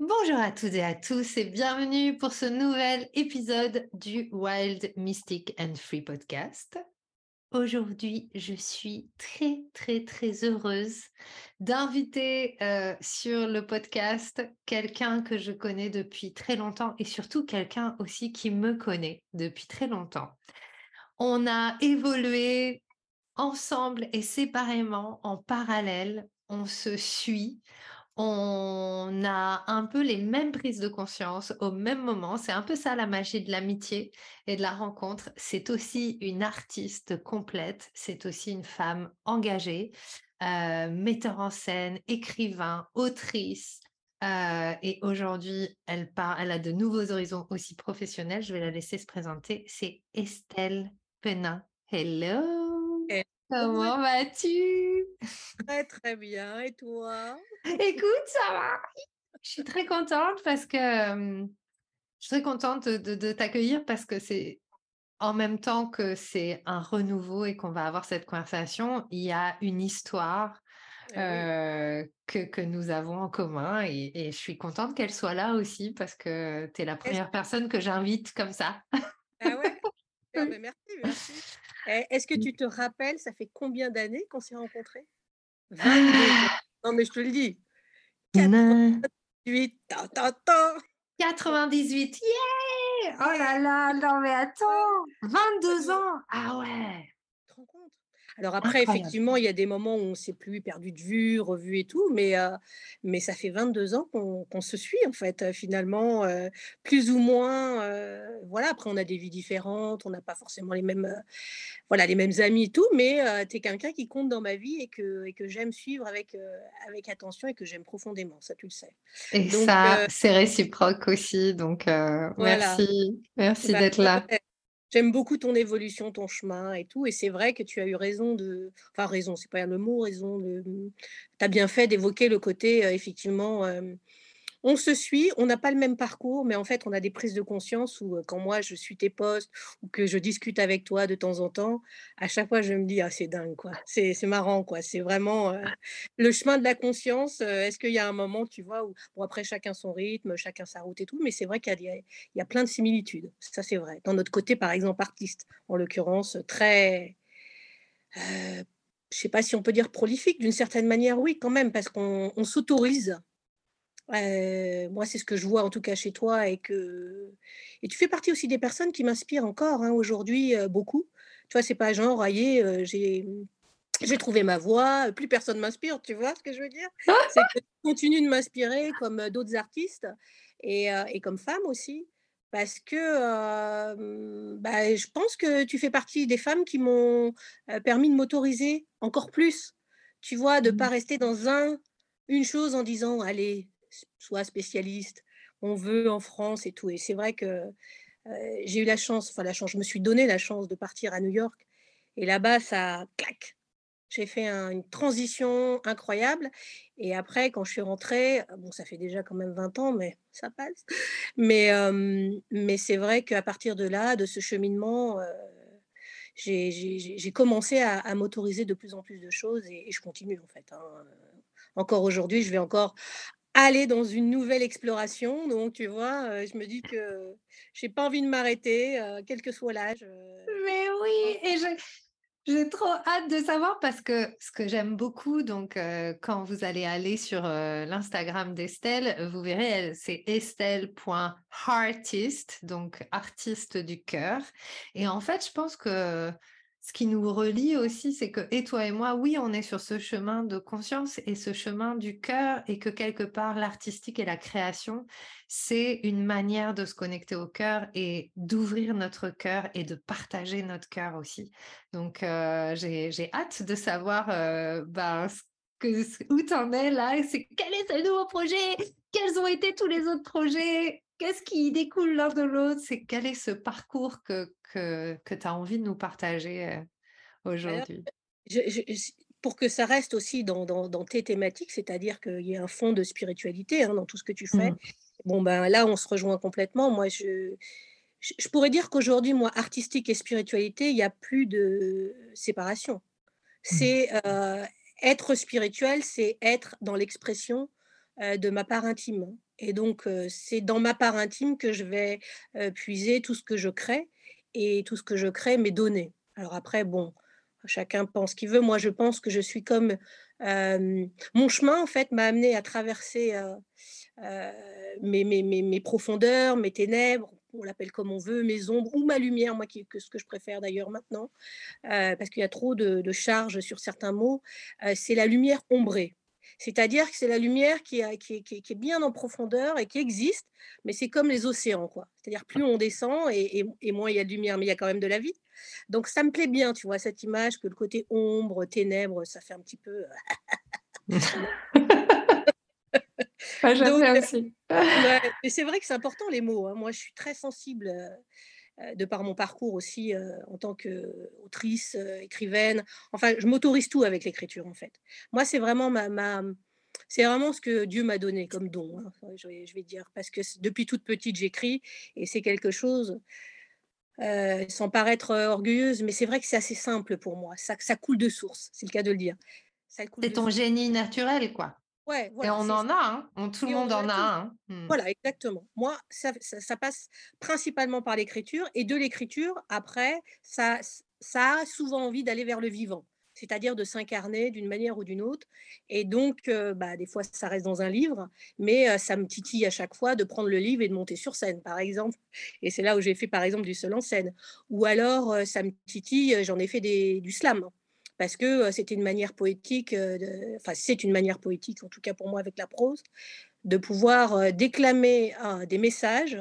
Bonjour à toutes et à tous et bienvenue pour ce nouvel épisode du Wild Mystic and Free Podcast. Aujourd'hui, je suis très, très, très heureuse d'inviter euh, sur le podcast quelqu'un que je connais depuis très longtemps et surtout quelqu'un aussi qui me connaît depuis très longtemps. On a évolué ensemble et séparément, en parallèle, on se suit, on a un peu les mêmes prises de conscience au même moment. C'est un peu ça la magie de l'amitié et de la rencontre. C'est aussi une artiste complète, c'est aussi une femme engagée, euh, metteur en scène, écrivain, autrice. Euh, et aujourd'hui, elle, elle a de nouveaux horizons aussi professionnels. Je vais la laisser se présenter. C'est Estelle Penin. Hello. Comment vas-tu Très très bien. Et toi? Écoute, ça va. Je suis très contente parce que je suis très contente de, t'accueillir parce que c'est en même temps que c'est un renouveau et qu'on va avoir cette conversation, il y a une histoire eh que, que, nous avons en commun et, je suis contente qu'elle soit là aussi parce que tu es la première personne que j'invite comme ça. Ah ouais ah ben, Merci, merci. Eh, est-ce que mmh. tu te rappelles, ça fait combien d'années qu'on s'est rencontrés? Non, mais je te le dis. 98, 98, yeah! Oh là là, non mais attends, 22 ans. Ah ouais alors après, effectivement, il y a des moments où on ne s'est plus perdu de vue, revu et tout, mais, mais ça fait 22 ans qu'on se suit, en fait, finalement, plus ou moins. voilà, après, on a des vies différentes, on n'a pas forcément les mêmes, voilà, les mêmes amis et tout, mais tu es quelqu'un qui compte dans ma vie et que, et que j'aime suivre avec, avec attention et que j'aime profondément, ça tu le sais. Et ça, c'est réciproque aussi, donc merci, merci bah, d'être là. J'aime beaucoup ton évolution, ton chemin et tout. Et c'est vrai que tu as eu raison de. Enfin, raison, c'est pas le mot, raison de. Tu as bien fait d'évoquer le côté, effectivement, on se suit, on n'a pas le même parcours, mais en fait, on a des prises de conscience où quand moi, je suis tes postes ou que je discute avec toi de temps en temps, à chaque fois, je me dis, ah, c'est dingue, quoi. C'est marrant, quoi. C'est vraiment le chemin de la conscience. Est-ce qu'il y a un moment, tu vois, où, bon, après, chacun son rythme, chacun sa route et tout, mais c'est vrai qu'il y, y, a plein de similitudes. Ça, c'est vrai. Dans notre côté, par exemple, artiste, en l'occurrence, très... Euh, je sais pas si on peut dire prolifique, d'une certaine manière, oui, quand même, parce qu'on s'autorise moi, c'est ce que je vois en tout cas chez toi et que et tu fais partie aussi des personnes qui m'inspirent encore hein, aujourd'hui beaucoup. Tu vois, c'est pas genre, aïe, j'ai j'ai trouvé ma voix, plus personne m'inspire, tu vois ce que je veux dire? C'est que tu continues de m'inspirer comme d'autres artistes et, et, comme femme aussi, parce que bah, je pense que tu fais partie des femmes qui m'ont permis de m'autoriser encore plus, tu vois, de ne pas mmh. rester dans un une chose en disant, allez, soit spécialiste, on veut en France et tout. Et c'est vrai que j'ai eu la chance, enfin la chance, je me suis donné la chance de partir à New York. Et là-bas, ça, clac, j'ai fait une transition incroyable. Et après, quand je suis rentrée, bon, ça fait déjà quand même 20 ans, mais ça passe. Mais, mais c'est vrai qu'à partir de là, de ce cheminement, j'ai commencé à, m'autoriser de plus en plus de choses et, je continue en fait. Hein. Encore aujourd'hui, je vais encore aller dans une nouvelle exploration. Donc, tu vois, je me dis que j'ai pas envie de m'arrêter, quel que soit l'âge. Mais oui, et j'ai trop hâte de savoir parce que ce que j'aime beaucoup, donc quand vous allez aller sur l'Instagram d'Estelle, vous verrez, c'est estelle.artist, donc artiste du cœur. Et en fait, je pense que ce qui nous relie aussi, c'est que, et toi et moi, oui, on est sur ce chemin de conscience et ce chemin du cœur, et que quelque part, l'artistique et la création, c'est une manière de se connecter au cœur et d'ouvrir notre cœur et de partager notre cœur aussi. Donc, euh, j'ai hâte de savoir euh, ben, que, où tu en es là. C'est quel est ce nouveau projet? Quels ont été tous les autres projets? Qu'est-ce qui découle l'un de l'autre? C'est quel est ce parcours que, que, que tu as envie de nous partager euh, aujourd'hui? pour que ça reste aussi dans, dans, tes thématiques, c'est-à-dire qu'il y ait un fond de spiritualité hein, dans tout ce que tu fais. Mmh. Bon, ben là, on se rejoint complètement. Moi, je, je pourrais dire qu'aujourd'hui, moi, artistique et spiritualité, il n'y a plus de séparation. Mmh. C'est euh, être spirituel, c'est être dans l'expression euh, de ma part intime. Et donc, c'est dans ma part intime que je vais puiser tout ce que je crée. Et tout ce que je crée m'est donné. Alors après, bon, chacun pense qu'il veut. Moi, je pense que je suis comme... mon chemin, en fait, m'a amené à traverser mes, mes, mes, profondeurs, mes ténèbres, on l'appelle comme on veut, mes ombres ou ma lumière, moi, que ce que je préfère d'ailleurs maintenant, parce qu'il y a trop de, de charges sur certains mots, c'est la lumière ombrée. C'est-à-dire que c'est la lumière qui, qui, est bien en profondeur et qui existe, mais c'est comme les océans, quoi. C'est-à-dire plus on descend et, moins il y a de lumière, mais il y a quand même de la vie. Donc ça me plaît bien, tu vois, cette image que le côté ombre, ténèbres, ça fait un petit peu. Aussi. c'est vrai que c'est important les mots. Hein. Moi, je suis très sensible. Euh, de par mon parcours aussi euh, en tant qu'autrice, euh, écrivaine. Enfin, je m'autorise tout avec l'écriture, en fait. Moi, c'est vraiment ma, c'est vraiment ce que Dieu m'a donné comme don, hein, je, vais, dire, parce que depuis toute petite, j'écris et c'est quelque chose, sans paraître orgueilleuse, mais c'est vrai que c'est assez simple pour moi. Ça, ça coule de source, c'est le cas de le dire. C'est ton génie naturel, quoi. Ouais, et on en a, hein. tout le monde en a un. Mmh. Voilà, exactement. Moi, ça, ça, passe principalement par l'écriture, et de l'écriture, après, ça, ça a souvent envie d'aller vers le vivant, c'est-à-dire de s'incarner d'une manière ou d'une autre. Et donc, bah, des fois, ça reste dans un livre, mais ça me titille à chaque fois de prendre le livre et de monter sur scène, par exemple. Et c'est là où j'ai fait, par exemple, du seul en scène. Ou alors, ça me titille, j'en ai fait des, du slam parce que c'était une manière poétique, enfin c'est une manière poétique, en tout cas pour moi avec la prose, de pouvoir déclamer des messages,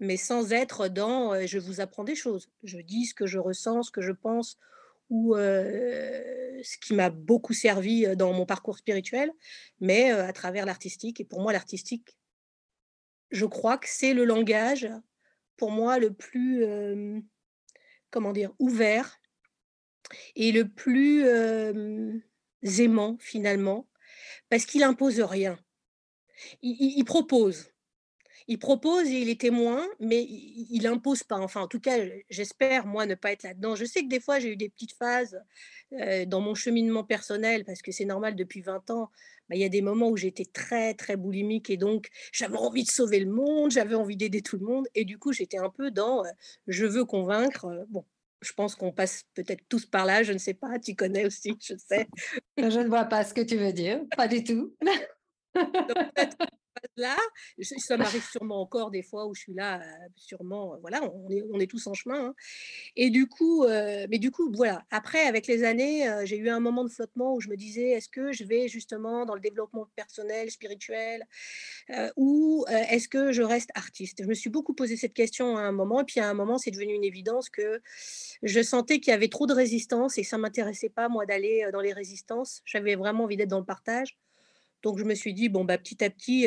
mais sans être dans je vous apprends des choses. Je dis ce que je ressens, ce que je pense, ou ce qui m'a beaucoup servi dans mon parcours spirituel, mais à travers l'artistique. Et pour moi, l'artistique, je crois que c'est le langage, pour moi, le plus, comment dire, ouvert et le plus aimant finalement, parce qu'il impose rien. Il, propose. Il propose et il est témoin, mais il n'impose pas. Enfin, en tout cas, j'espère, moi, ne pas être là-dedans. Je sais que des fois, j'ai eu des petites phases dans mon cheminement personnel, parce que c'est normal, depuis 20 ans, bah, il y a des moments où j'étais très, très boulimique et donc j'avais envie de sauver le monde, j'avais envie d'aider tout le monde. Et du coup, j'étais un peu dans je veux convaincre. Bon, je pense qu'on passe peut-être tous par là, je ne sais pas, tu connais aussi, je sais. Je ne vois pas ce que tu veux dire, pas du tout. Là, ça m'arrive sûrement encore des fois où je suis là, sûrement, voilà, on est, tous en chemin. Hein. Et du coup, mais du coup, voilà, après, avec les années, j'ai eu un moment de flottement où je me disais, est-ce que je vais justement dans le développement personnel, spirituel, ou est-ce que je reste artiste? Je me suis beaucoup posé cette question à un moment, et puis à un moment, c'est devenu une évidence que je sentais qu'il y avait trop de résistance et ça m'intéressait pas, moi, d'aller dans les résistances. J'avais vraiment envie d'être dans le partage. Donc je me suis dit, bon, bah, petit à petit,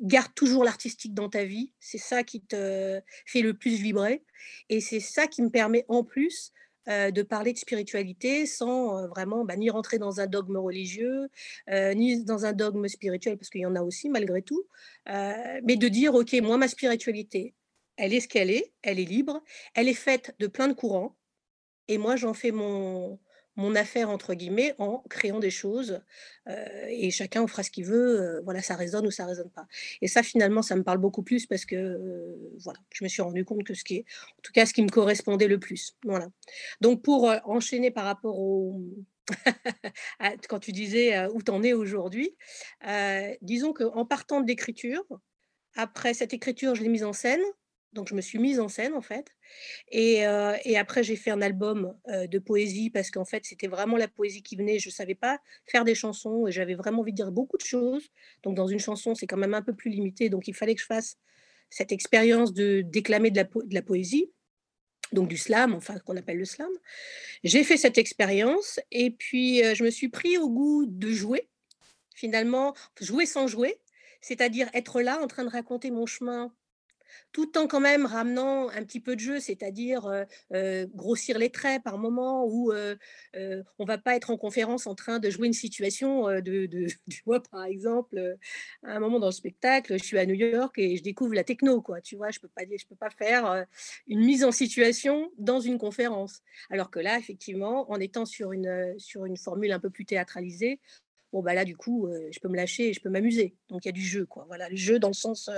garde toujours l'artistique dans ta vie. C'est ça qui te fait le plus vibrer. Et c'est ça qui me permet en plus de parler de spiritualité sans vraiment bah, ni rentrer dans un dogme religieux, ni dans un dogme spirituel, parce qu'il y en a aussi malgré tout, mais de dire, OK, moi, ma spiritualité, elle est ce qu'elle est, elle est libre, elle est faite de plein de courants, et moi, j'en fais mon, mon affaire entre guillemets en créant des choses et chacun fera ce qu'il veut voilà ça résonne ou ça résonne pas. Et ça finalement ça me parle beaucoup plus parce que voilà je me suis rendu compte que ce qui est en tout cas ce qui me correspondait le plus voilà. Donc pour enchaîner par rapport au quand tu disais où t'en es aujourd'hui disons qu'en partant de l'écriture après cette écriture je l'ai mise en scène donc je me suis mise en scène en fait. Et, après j'ai fait un album de poésie parce qu'en fait c'était vraiment la poésie qui venait. Je ne savais pas faire des chansons et j'avais vraiment envie de dire beaucoup de choses. Donc dans une chanson c'est quand même un peu plus limité. Donc il fallait que je fasse cette expérience de déclamer de la, poésie. donc du slam, enfin qu'on appelle le slam. J'ai fait cette expérience et puis je me suis pris au goût de jouer, finalement, jouer sans jouer, c'est-à-dire être là en train de raconter mon chemin tout en quand même ramenant un petit peu de jeu, c'est-à-dire grossir les traits par moment, où on va pas être en conférence en train de jouer une situation de, de tu par exemple, à un moment dans le spectacle, je suis à New York et je découvre la techno, quoi, tu vois, je peux peux pas faire une mise en situation dans une conférence. Alors que là, effectivement, en étant sur une, sur une formule un peu plus théâtralisée, bon bah là du coup je peux me lâcher et je peux m'amuser. Donc il y a du jeu quoi. Voilà le jeu dans le sens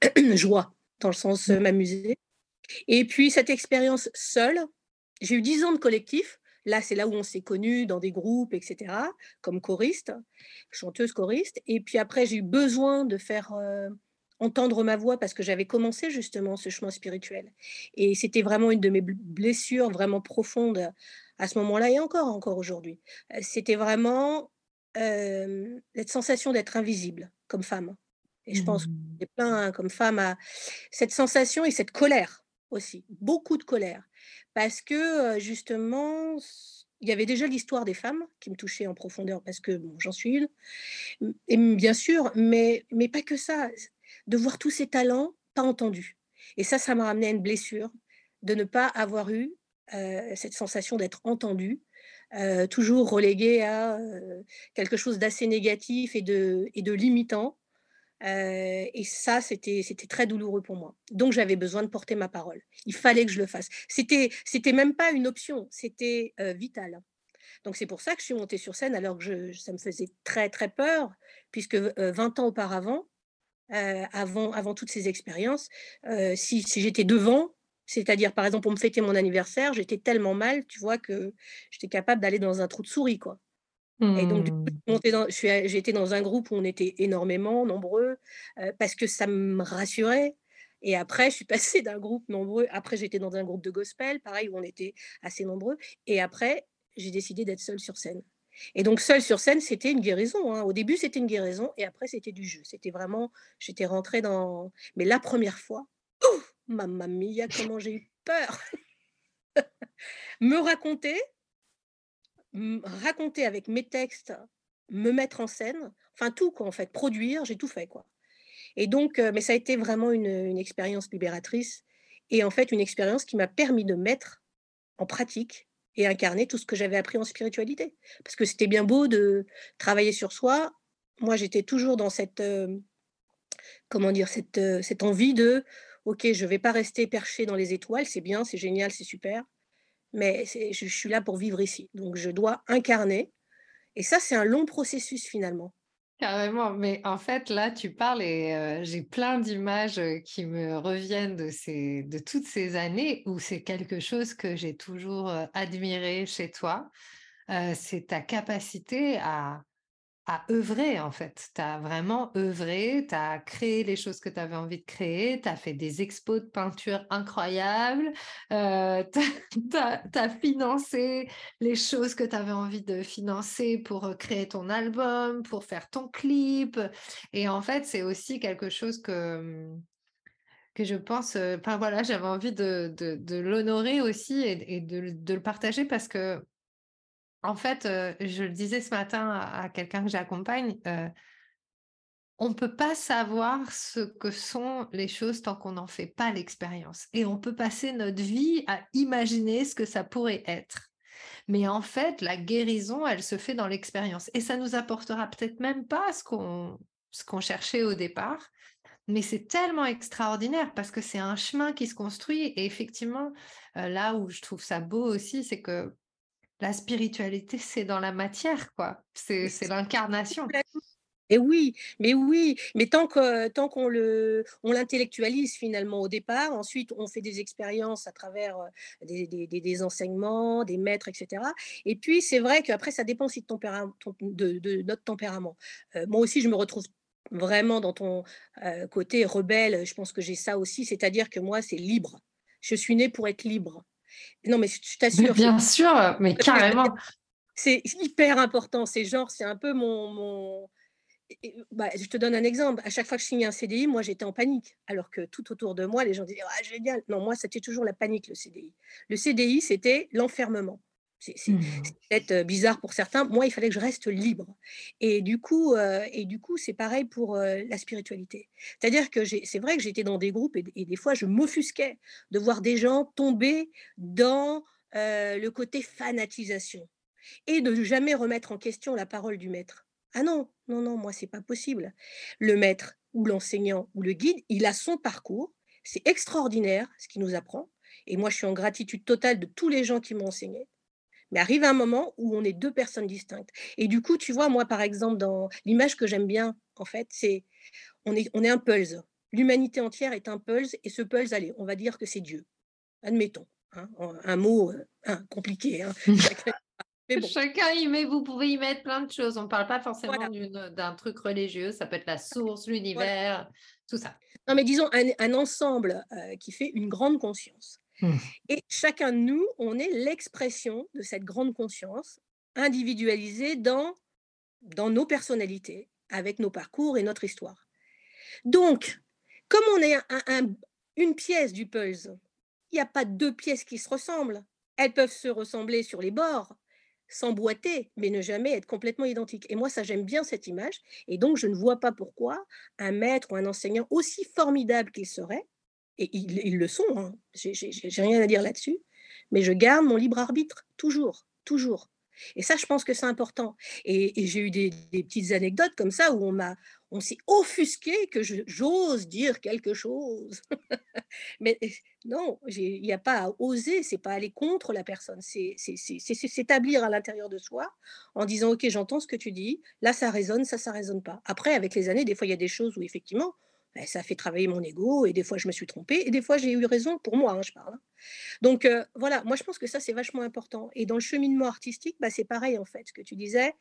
joie dans le sens mmh. m'amuser. Et puis cette expérience seule, j'ai eu dix ans de collectif. Là, c'est là où on s'est connus dans des groupes, etc., comme choriste, chanteuse choriste. Et puis après, j'ai eu besoin de faire entendre ma voix parce que j'avais commencé justement ce chemin spirituel. Et c'était vraiment une de mes blessures vraiment profondes à ce moment-là et encore, encore aujourd'hui. C'était vraiment cette sensation d'être invisible comme femme. Et je pense mmh. que plein hein, comme femme à cette sensation et cette colère aussi, beaucoup de colère. Parce que justement, il y avait déjà l'histoire des femmes qui me touchait en profondeur parce que bon, j'en suis une. Et bien sûr, mais, mais pas que ça. De voir tous ces talents pas entendus. Et ça, ça m'a ramené à une blessure de ne pas avoir eu cette sensation d'être entendue, toujours reléguée à quelque chose d'assez négatif et de, et de limitant et ça, c'était très douloureux pour moi. Donc, j'avais besoin de porter ma parole. Il fallait que je le fasse. C'était même pas une option, c'était vital. Donc, c'est pour ça que je suis montée sur scène alors que ça me faisait très, très peur, puisque 20 ans auparavant, avant, avant toutes ces expériences, si, si j'étais devant, c'est-à-dire, par exemple, pour me fêter mon anniversaire, j'étais tellement mal, tu vois, que j'étais capable d'aller dans un trou de souris, quoi. Et donc, du coup, mmh. été dans un groupe où on était énormément nombreux parce que ça me rassurait. Et après, je suis passée d'un groupe nombreux. Après, j'étais dans un groupe de gospel, pareil, où on était assez nombreux. Et après, j'ai décidé d'être seule sur scène. Et donc, seule sur scène, c'était une guérison. Hein. Au début, c'était une guérison. Et après, c'était du jeu. C'était vraiment, j'étais rentrée dans. Mais la première fois, mamma mia, comment j'ai eu peur Me raconter raconter avec mes textes, me mettre en scène, enfin tout quoi en fait, produire, j'ai tout fait quoi. Et donc, mais ça a été vraiment une, expérience libératrice et en fait une expérience qui m'a permis de mettre en pratique et incarner tout ce que j'avais appris en spiritualité. Parce que c'était bien beau de travailler sur soi. Moi, j'étais toujours dans cette, comment dire, cette, cette envie de, ok, je vais pas rester perché dans les étoiles, c'est bien, c'est génial, c'est super mais je, suis là pour vivre ici. Donc, je dois incarner. Et ça, c'est un long processus finalement. Carrément, mais en fait, là, tu parles et j'ai plein d'images qui me reviennent de, ces, de toutes ces années où c'est quelque chose que j'ai toujours admiré chez toi. c'est ta capacité à, à œuvrer en fait. Tu as vraiment œuvré, tu as créé les choses que tu avais envie de créer, tu as fait des expos de peinture incroyables, euh, tu as, financé les choses que tu avais envie de financer pour euh, créer ton album, pour faire ton clip. Et en fait, c'est aussi quelque chose que mmh, que je pense, euh, enfin voilà, j'avais envie de, de, l'honorer aussi et, et de, de, le partager parce que en fait, je le disais ce matin à, quelqu'un que j'accompagne, on ne peut pas savoir ce que sont les choses tant qu'on n'en fait pas l'expérience. Et on peut passer notre vie à imaginer ce que ça pourrait être. Mais en fait, la guérison, elle se fait dans l'expérience. Et ça nous apportera peut-être même pas ce qu'on ce qu'on cherchait au départ. Mais c'est tellement extraordinaire parce que c'est un chemin qui se construit. Et effectivement, là où je trouve ça beau aussi, c'est que la spiritualité, c'est dans la matière, quoi. C'est l'incarnation. Et oui, mais oui, mais tant que tant qu'on le on l'intellectualise finalement au départ, ensuite on fait des expériences à travers des, des, des enseignements, des maîtres, etc. Et puis c'est vrai qu'après ça dépend aussi de, de, notre tempérament. moi aussi je me retrouve vraiment dans ton côté rebelle. Je pense que j'ai ça aussi, c'est-à-dire que moi c'est libre. Je suis née pour être libre. Non, mais je t'assure. Bien sûr, mais carrément. C'est hyper important. C'est genre, c'est un peu mon, mon... bah, je te donne un exemple. À chaque fois que je signais un CDI, moi, j'étais en panique. Alors que tout autour de moi, les gens disaient «Ah génial!» non, moi, c'était toujours la panique, le CDI. Le CDI, c'était l'enfermement. C'est Mmh. peut-être, bizarre pour certains. Moi, il fallait que je reste libre et du coup, et du coup, c'est pareil pour, la spiritualité. C'est-à-dire que c'est vrai que j'étais dans des groupes et et des fois, je m'offusquais de voir des gens tomber dans, le côté fanatisation et de jamais remettre en question la parole du maître. Ah non, non, non, moi, c'est pas possible. Le maître ou l'enseignant ou le guide, il a son parcours. C'est extraordinaire ce qu'il nous apprend. Et moi, je suis en gratitude totale de tous les gens qui m'ont enseigné. Mais arrive un moment où on est deux personnes distinctes. Et du coup, tu vois, moi, par exemple, dans l'image que j'aime bien, en fait, c'est on est, on est un pulse. L'humanité entière est un pulse, et ce pulse, allez, on va dire que c'est Dieu. Admettons. Hein, un mot euh, compliqué. Hein. Chacun y met, vous pouvez y mettre plein de choses. On ne parle pas forcément d'un truc religieux, ça peut être la source, l'univers, tout ça. Non, mais disons un, ensemble euh, qui fait une grande conscience. Mmh. Et chacun de nous, on est l'expression de cette grande conscience individualisée dans, dans nos personnalités, avec nos parcours et notre histoire. Donc, comme on est une pièce du puzzle, il n'y a pas deux pièces qui se ressemblent. Elles peuvent se ressembler sur les bords, s'emboîter, mais ne jamais être complètement identiques. Et moi, ça, j'aime bien cette image. Et donc, je ne vois pas pourquoi un maître ou un enseignant, aussi formidable qu'il serait, et ils, le sont, hein, j'ai rien à dire là-dessus, mais je garde mon libre arbitre, toujours, toujours. Et ça, je pense que c'est important. Et, j'ai eu des, petites anecdotes comme ça où on m'a, on s'est offusqué que j'ose dire quelque chose. Mais non, il n'y a pas à oser, c'est pas aller contre la personne, c'est s'établir à l'intérieur de soi en disant ok, j'entends ce que tu dis, là ça résonne, ça ça résonne pas. Après, avec les années, des fois il y a des choses où effectivement ben, ça fait travailler mon ego et des fois je me suis trompée et des fois j'ai eu raison pour moi, hein, je parle. Hein. Donc voilà, moi je pense que ça c'est vachement important. Et dans le cheminement artistique, bah, c'est pareil en fait, ce que tu disais,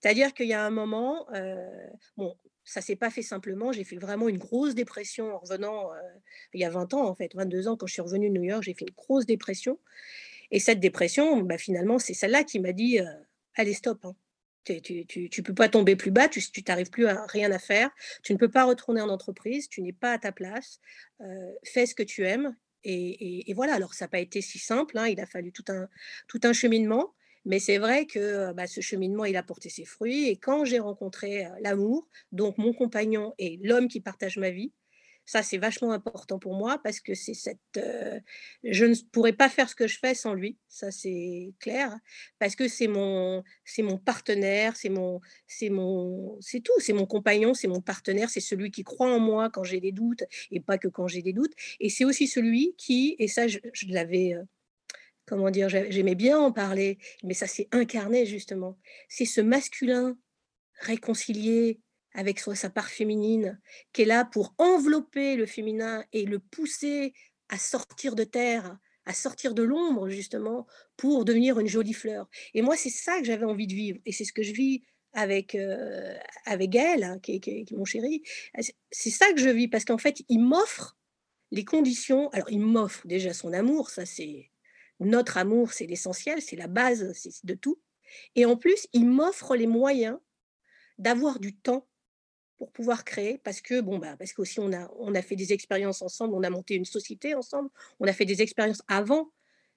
c'est-à-dire qu'il y a un moment, bon, ça s'est pas fait simplement, j'ai fait vraiment une grosse dépression en revenant, il y a 20 ans en fait, 22 ans quand je suis revenue de New York, j'ai fait une grosse dépression. Et cette dépression, bah, finalement, c'est celle-là qui m'a dit, allez stop, hein. Tu ne peux pas tomber plus bas, tu n'arrives plus à rien à faire, tu ne peux pas retourner en entreprise, tu n'es pas à ta place, fais ce que tu aimes. Et, voilà, alors ça n'a pas été si simple, hein, il a fallu tout un, tout un cheminement, mais c'est vrai que bah, ce cheminement, il a porté ses fruits. Et quand j'ai rencontré l'amour, donc mon compagnon et l'homme qui partage ma vie, ça, c'est vachement important pour moi parce que c'est cette. Euh, je ne pourrais pas faire ce que je fais sans lui, ça c'est clair, parce que c'est mon, c'est mon partenaire, c'est mon, c'est mon, c'est tout, c'est mon compagnon, c'est mon partenaire, c'est celui qui croit en moi quand j'ai des doutes et pas que quand j'ai des doutes, et c'est aussi celui qui, et ça je, l'avais, euh, comment dire, j'aimais bien en parler, mais ça s'est incarné justement, c'est ce masculin réconcilié, avec sa part féminine, qui est là pour envelopper le féminin et le pousser à sortir de terre, à sortir de l'ombre, justement, pour devenir une jolie fleur. Et moi, c'est ça que j'avais envie de vivre. Et c'est ce que je vis avec, euh, avec elle, hein, qui, est mon chéri. C'est ça que je vis, parce qu'en fait, il m'offre les conditions. Alors, il m'offre déjà son amour, ça c'est notre amour, c'est l'essentiel, c'est la base de tout. Et en plus, il m'offre les moyens d'avoir du temps pour pouvoir créer parce que bon bah parce qu'aussi on a on a fait des expériences ensemble, on a monté une société ensemble, on a fait des expériences avant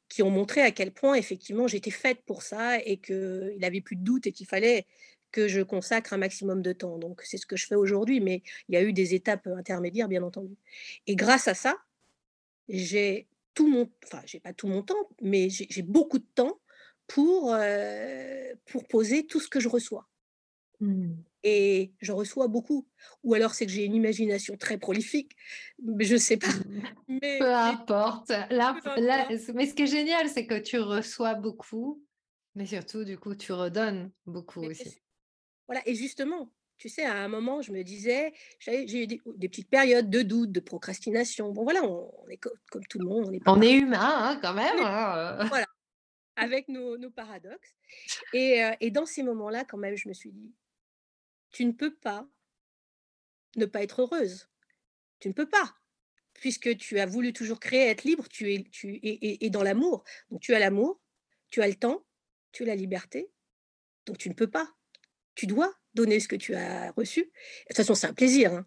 qui ont montré à quel point effectivement j'étais faite pour ça et que il avait plus de doute et qu'il fallait que je consacre un maximum de temps. Donc c'est ce que je fais aujourd'hui, mais il y a eu des étapes intermédiaires bien entendu. Et grâce à ça, j'ai tout mon enfin j'ai pas tout mon temps, mais j'ai beaucoup de temps pour euh, pour poser tout ce que je reçois. Mmh et je reçois beaucoup. Ou alors c'est que j'ai une imagination très prolifique, mais je sais pas. Mais, peu importe. Là, mais ce qui est génial, c'est que tu reçois beaucoup, mais surtout, du coup, tu redonnes beaucoup aussi. Voilà, et justement, tu sais, à un moment, je me disais, j'ai eu des, petites périodes de doute, de procrastination. Bon, voilà, on, est comme tout le monde. On est, on est humain, hein, quand même. Hein, voilà, avec nos, paradoxes. Et, euh, et dans ces moments-là, quand même, je me suis dit, tu ne peux pas ne pas être heureuse. Tu ne peux pas, puisque tu as voulu toujours créer, être libre, tu es, tu es, dans l'amour. Donc tu as l'amour, tu as le temps, tu as la liberté, donc tu ne peux pas tu dois donner ce que tu as reçu. De toute façon, c'est un plaisir. Hein.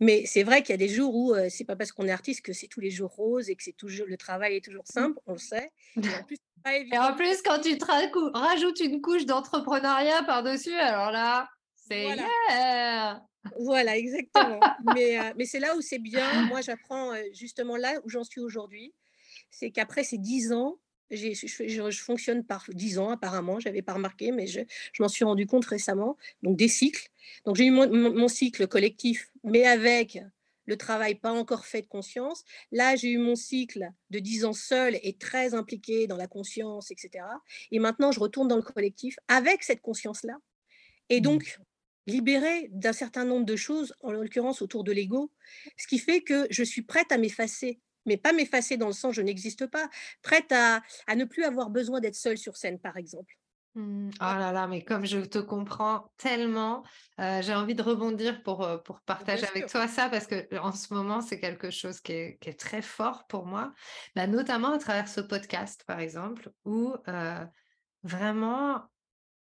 Mais c'est vrai qu'il y a des jours où c'est pas parce qu'on est artiste que c'est tous les jours rose et que c'est toujours le travail est toujours mmh. simple, on le sait. Et en plus, quand tu te rajoutes une couche d'entrepreneuriat par-dessus, alors là, c'est voilà. Voilà, exactement. mais, mais c'est là où c'est bien. Moi, j'apprends justement là où j'en suis aujourd'hui. C'est qu'après ces dix ans, je, je, fonctionne par 10 ans apparemment, j'avais pas remarqué, mais je, m'en suis rendu compte récemment. Donc des cycles. Donc j'ai eu mon, cycle collectif, mais avec le travail pas encore fait de conscience. Là, j'ai eu mon cycle de 10 ans seul et très impliqué dans la conscience, etc. Et maintenant, je retourne dans le collectif avec cette conscience-là. Et mmh. donc, libérée d'un certain nombre de choses, en l'occurrence autour de l'ego, ce qui fait que je suis prête à m'effacer mais pas m'effacer dans le sens je n'existe pas, prête à, ne plus avoir besoin d'être seule sur scène, par exemple. Mmh. Oh là là, mais comme je te comprends tellement, euh, j'ai envie de rebondir pour, euh, pour partager avec toi ça, parce que en ce moment, c'est quelque chose qui est, très fort pour moi, bah, notamment à travers ce podcast, par exemple, où euh, vraiment,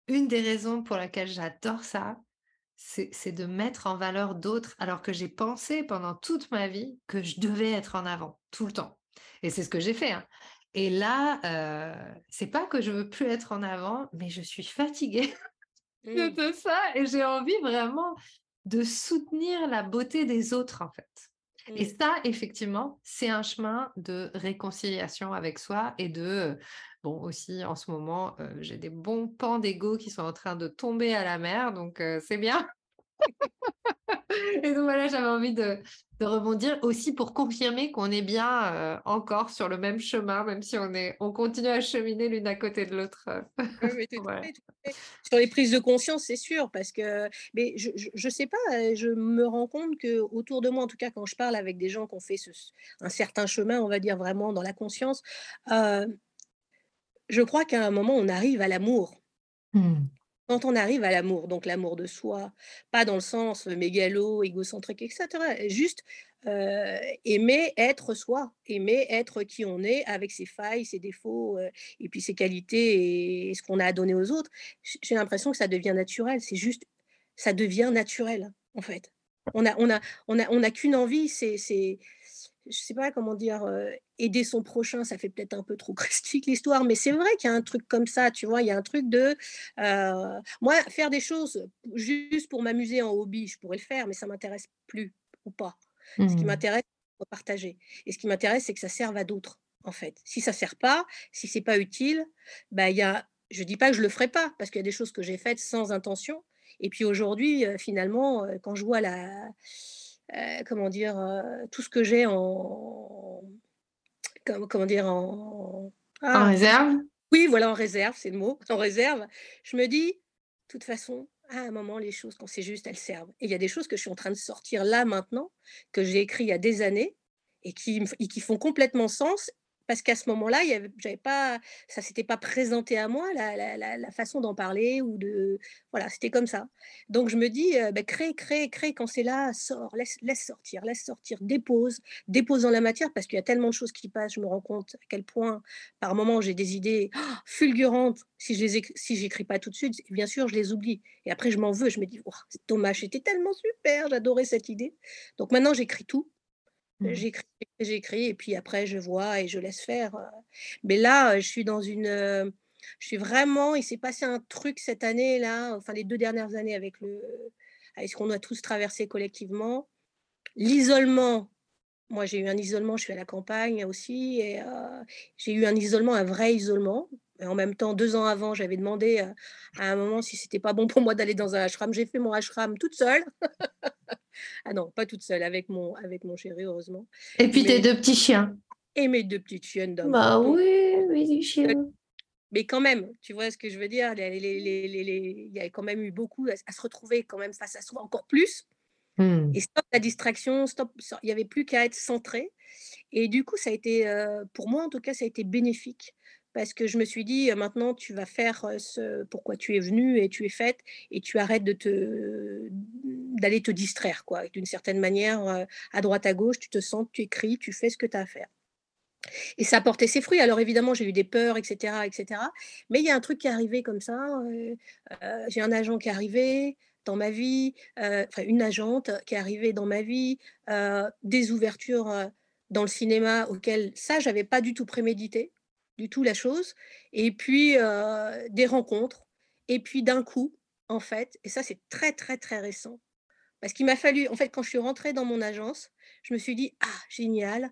une des raisons pour laquelle j'adore ça, c'est de mettre en valeur d'autres, alors que j'ai pensé pendant toute ma vie que je devais être en avant tout le temps. Et c'est ce que j'ai fait. Hein. Et là, euh, c'est pas que je veux plus être en avant, mais je suis fatiguée de mmh. tout ça et j'ai envie vraiment de soutenir la beauté des autres, en fait. Et mmh. ça, effectivement, c'est un chemin de réconciliation avec soi et de Bon, aussi, en ce moment, j'ai des bons pans d'ego qui sont en train de tomber à la mer, donc c'est bien. Et donc voilà, j'avais envie de, rebondir aussi pour confirmer qu'on est bien encore sur le même chemin, même si on, est, on continue à cheminer l'une à côté de l'autre. Sur les prises de conscience, c'est sûr, parce que mais je ne sais pas, je me rends compte que autour de moi, en tout cas quand je parle avec des gens qui ont fait un certain chemin, on va dire vraiment dans la conscience, je crois qu'à un moment, on arrive à l'amour. Mmh. Quand on arrive à l'amour, donc l'amour de soi, pas dans le sens mégalo, égocentrique, etc. Juste aimer être soi, aimer être qui on est avec ses failles, ses défauts, et puis ses qualités et ce qu'on a à donner aux autres. J'ai l'impression que ça devient naturel. C'est juste, ça devient naturel, en fait. On a, on a, on a, on a qu'une envie, c'est je sais pas comment dire, aider son prochain, ça fait peut-être un peu trop christique l'histoire, mais c'est vrai qu'il y a un truc comme ça, tu vois, il y a un truc de, moi, faire des choses juste pour m'amuser en hobby, je pourrais le faire, mais ça m'intéresse plus ou pas. Ce qui mmh. m'intéresse, c'est partager. Et ce qui m'intéresse, c'est que ça serve à d'autres, en fait. Si ça sert pas, si c'est pas utile, bah, il y a, je dis pas que je le ferai pas, parce qu'il y a des choses que j'ai faites sans intention. Et puis aujourd'hui, finalement, quand je vois la euh, comment dire, euh, tout ce que j'ai en, comment, dire, en, ah, réserve? Oui, voilà, en réserve, c'est le mot, en réserve. Je me dis, de toute façon, à un moment, les choses, quand c'est juste, elles servent. Et il y a des choses que je suis en train de sortir là maintenant, que j'ai écrit il y a des années, et qui, et qui font complètement sens parce qu'à ce moment-là, j'avais pas, ça s'était pas présenté à moi la, façon d'en parler ou de, voilà, c'était comme ça. Donc je me dis, euh, bah, crée, crée, crée quand c'est là, sort, laisse, laisse sortir, laisse sortir, dépose, dépose dans la matière parce qu'il y a tellement de choses qui passent. Je me rends compte à quel point, par moment, j'ai des idées oh, fulgurantes. Si je les, si j'écris pas tout de suite, bien sûr, je les oublie. Et après, je m'en veux. Je me dis, oh, c'est dommage, c'était tellement super, j'adorais cette idée. Donc maintenant, j'écris tout Mmh. J'écris, j'écris et puis après je vois et je laisse faire. Mais là, je suis dans une, je suis vraiment, il s'est passé un truc cette année là, enfin les deux dernières années avec le, avec ce qu'on a tous traversé collectivement. L'isolement, moi j'ai eu un isolement, je suis à la campagne aussi et j'ai eu un isolement, un vrai isolement. Et en même temps, deux ans avant, j'avais demandé à un moment si c'était pas bon pour moi d'aller dans un ashram. J'ai fait mon ashram toute seule. Ah non, pas toute seule, avec mon, avec mon chéri, heureusement. Et puis tes deux petits chiens. Et mes deux petites chiennes d'homme. Bah oui, oui, des chiens. Mais quand même, tu vois ce que je veux dire, il y a quand même eu beaucoup à, se retrouver quand même face à soi encore plus. Hmm. Et stop la distraction, stop, il n'y avait plus qu'à être centré. Et du coup, ça a été, euh, pour moi en tout cas, ça a été bénéfique parce que je me suis dit maintenant tu vas faire ce pourquoi tu es venu et tu es faite et tu arrêtes te d'aller te distraire quoi d'une certaine manière à droite à gauche tu te sens tu écris tu fais ce que tu as à faire Et ça a porté ses fruits. Alors évidemment, j'ai eu des peurs, etc., etc. Mais il y a un truc qui est arrivé comme ça. j'ai un agent qui est arrivé dans ma vie, enfin une agente qui est arrivée dans ma vie, des ouvertures dans le cinéma auxquelles ça, j'avais pas du tout prémédité, du tout la chose. Et puis des rencontres. Et puis d'un coup, en fait, et ça c'est très très très récent, parce qu'il m'a fallu, en fait, quand je suis rentrée dans mon agence, je me suis dit, ah, génial,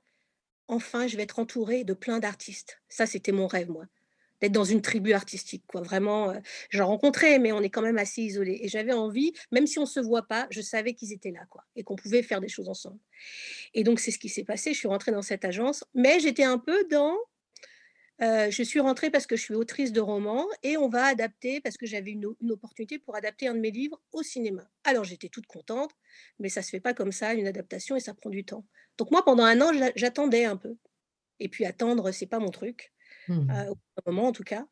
enfin, je vais être entourée de plein d'artistes. Ça, c'était mon rêve, moi, d'être dans une tribu artistique, quoi. Vraiment, euh, j'en rencontrais, mais on est quand même assez isolés. Et j'avais envie, même si on ne se voit pas, je savais qu'ils étaient là, quoi, et qu'on pouvait faire des choses ensemble. Et donc, c'est ce qui s'est passé. Je suis rentrée dans cette agence, mais j'étais un peu dans euh, je suis rentrée parce que je suis autrice de romans et on va adapter, parce que j'avais une, opportunité pour adapter un de mes livres au cinéma. Alors j'étais toute contente, mais ça ne se fait pas comme ça, une adaptation, et ça prend du temps. Donc moi, pendant un an, j'attendais un peu. Et puis attendre, c'est pas mon truc, mmh. euh, au moment en tout cas.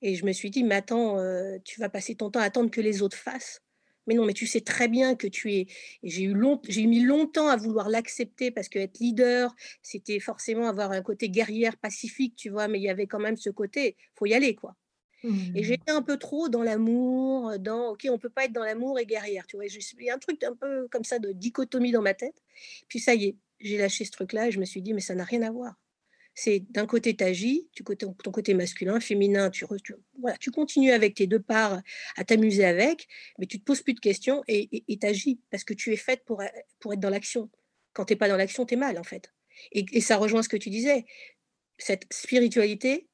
Et je me suis dit, mais attends, euh, tu vas passer ton temps à attendre que les autres fassent. Mais non, mais tu sais très bien que tu es. J'ai eu long... j'ai mis longtemps à vouloir l'accepter parce que être leader, c'était forcément avoir un côté guerrière pacifique, tu vois. Mais il y avait quand même ce côté, faut y aller, quoi. Et mmh. j'étais un peu trop dans l'amour, dans ok, on peut pas être dans l'amour et guerrière, tu vois. Il y a un truc un peu comme ça de dichotomie dans ma tête. Puis ça y est, j'ai lâché ce truc-là et je me suis dit, mais ça n'a rien à voir c'est d'un côté, tu agis, tu, ton côté masculin, féminin, tu, voilà, tu continues avec tes deux parts à t'amuser avec, mais tu te poses plus de questions et tu agis parce que tu es faite pour, pour être dans l'action. Quand tu n'es pas dans l'action, tu es mal en fait. Et, ça rejoint ce que tu disais. Cette spiritualité,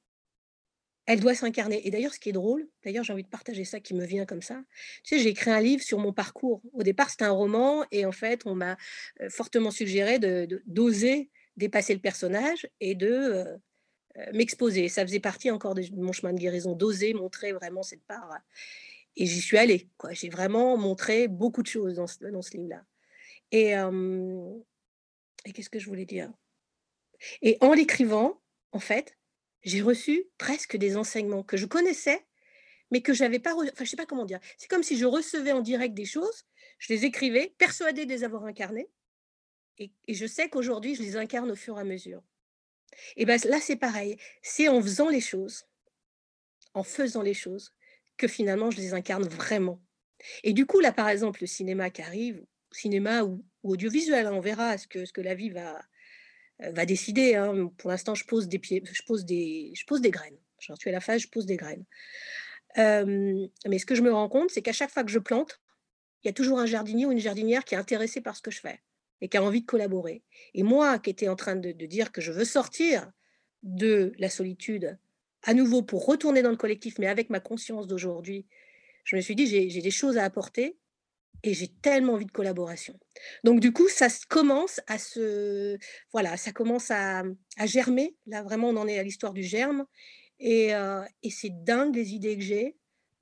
elle doit s'incarner. Et d'ailleurs, ce qui est drôle, d'ailleurs, j'ai envie de partager ça qui me vient comme ça. Tu sais, j'ai écrit un livre sur mon parcours. Au départ, c'était un roman, et en fait, on m'a euh, fortement suggéré de d'oser dépasser le personnage et de euh, euh, m'exposer. Ça faisait partie encore de mon chemin de guérison, d'oser montrer vraiment cette part. Et j'y suis allée. Quoi. J'ai vraiment montré beaucoup de choses dans ce, dans ce livre-là. Et, et qu'est-ce que je voulais dire? Et en l'écrivant, en fait, j'ai reçu presque des enseignements que je connaissais, mais que j'avais pas. Enfin, je sais pas comment dire. C'est comme si je recevais en direct des choses, je les écrivais, persuadée de les avoir incarnées, et, je sais qu'aujourd'hui, je les incarne au fur et à mesure. Et bien là, c'est pareil. C'est en faisant les choses, en faisant les choses, que finalement, je les incarne vraiment. Et du coup, là, par exemple, le cinéma qui arrive, cinéma ou, audiovisuel, hein, on verra ce que, ce que la vie va, euh, va décider. Hein. Pour l'instant, je pose des pieds, je pose des, je pose des graines. J'en suis à la phase, je pose des graines. mais ce que je me rends compte, c'est qu'à chaque fois que je plante, il y a toujours un jardinier ou une jardinière qui est intéressé par ce que je fais et qui a envie de collaborer. Et moi, qui étais en train de, dire que je veux sortir de la solitude à nouveau pour retourner dans le collectif, mais avec ma conscience d'aujourd'hui, je me suis dit, j'ai des choses à apporter et j'ai tellement envie de collaboration. Donc du coup, ça commence à se, voilà, ça commence à, germer. Là, vraiment, on en est à l'histoire du germe. Et, euh, et c'est dingue les idées que j'ai.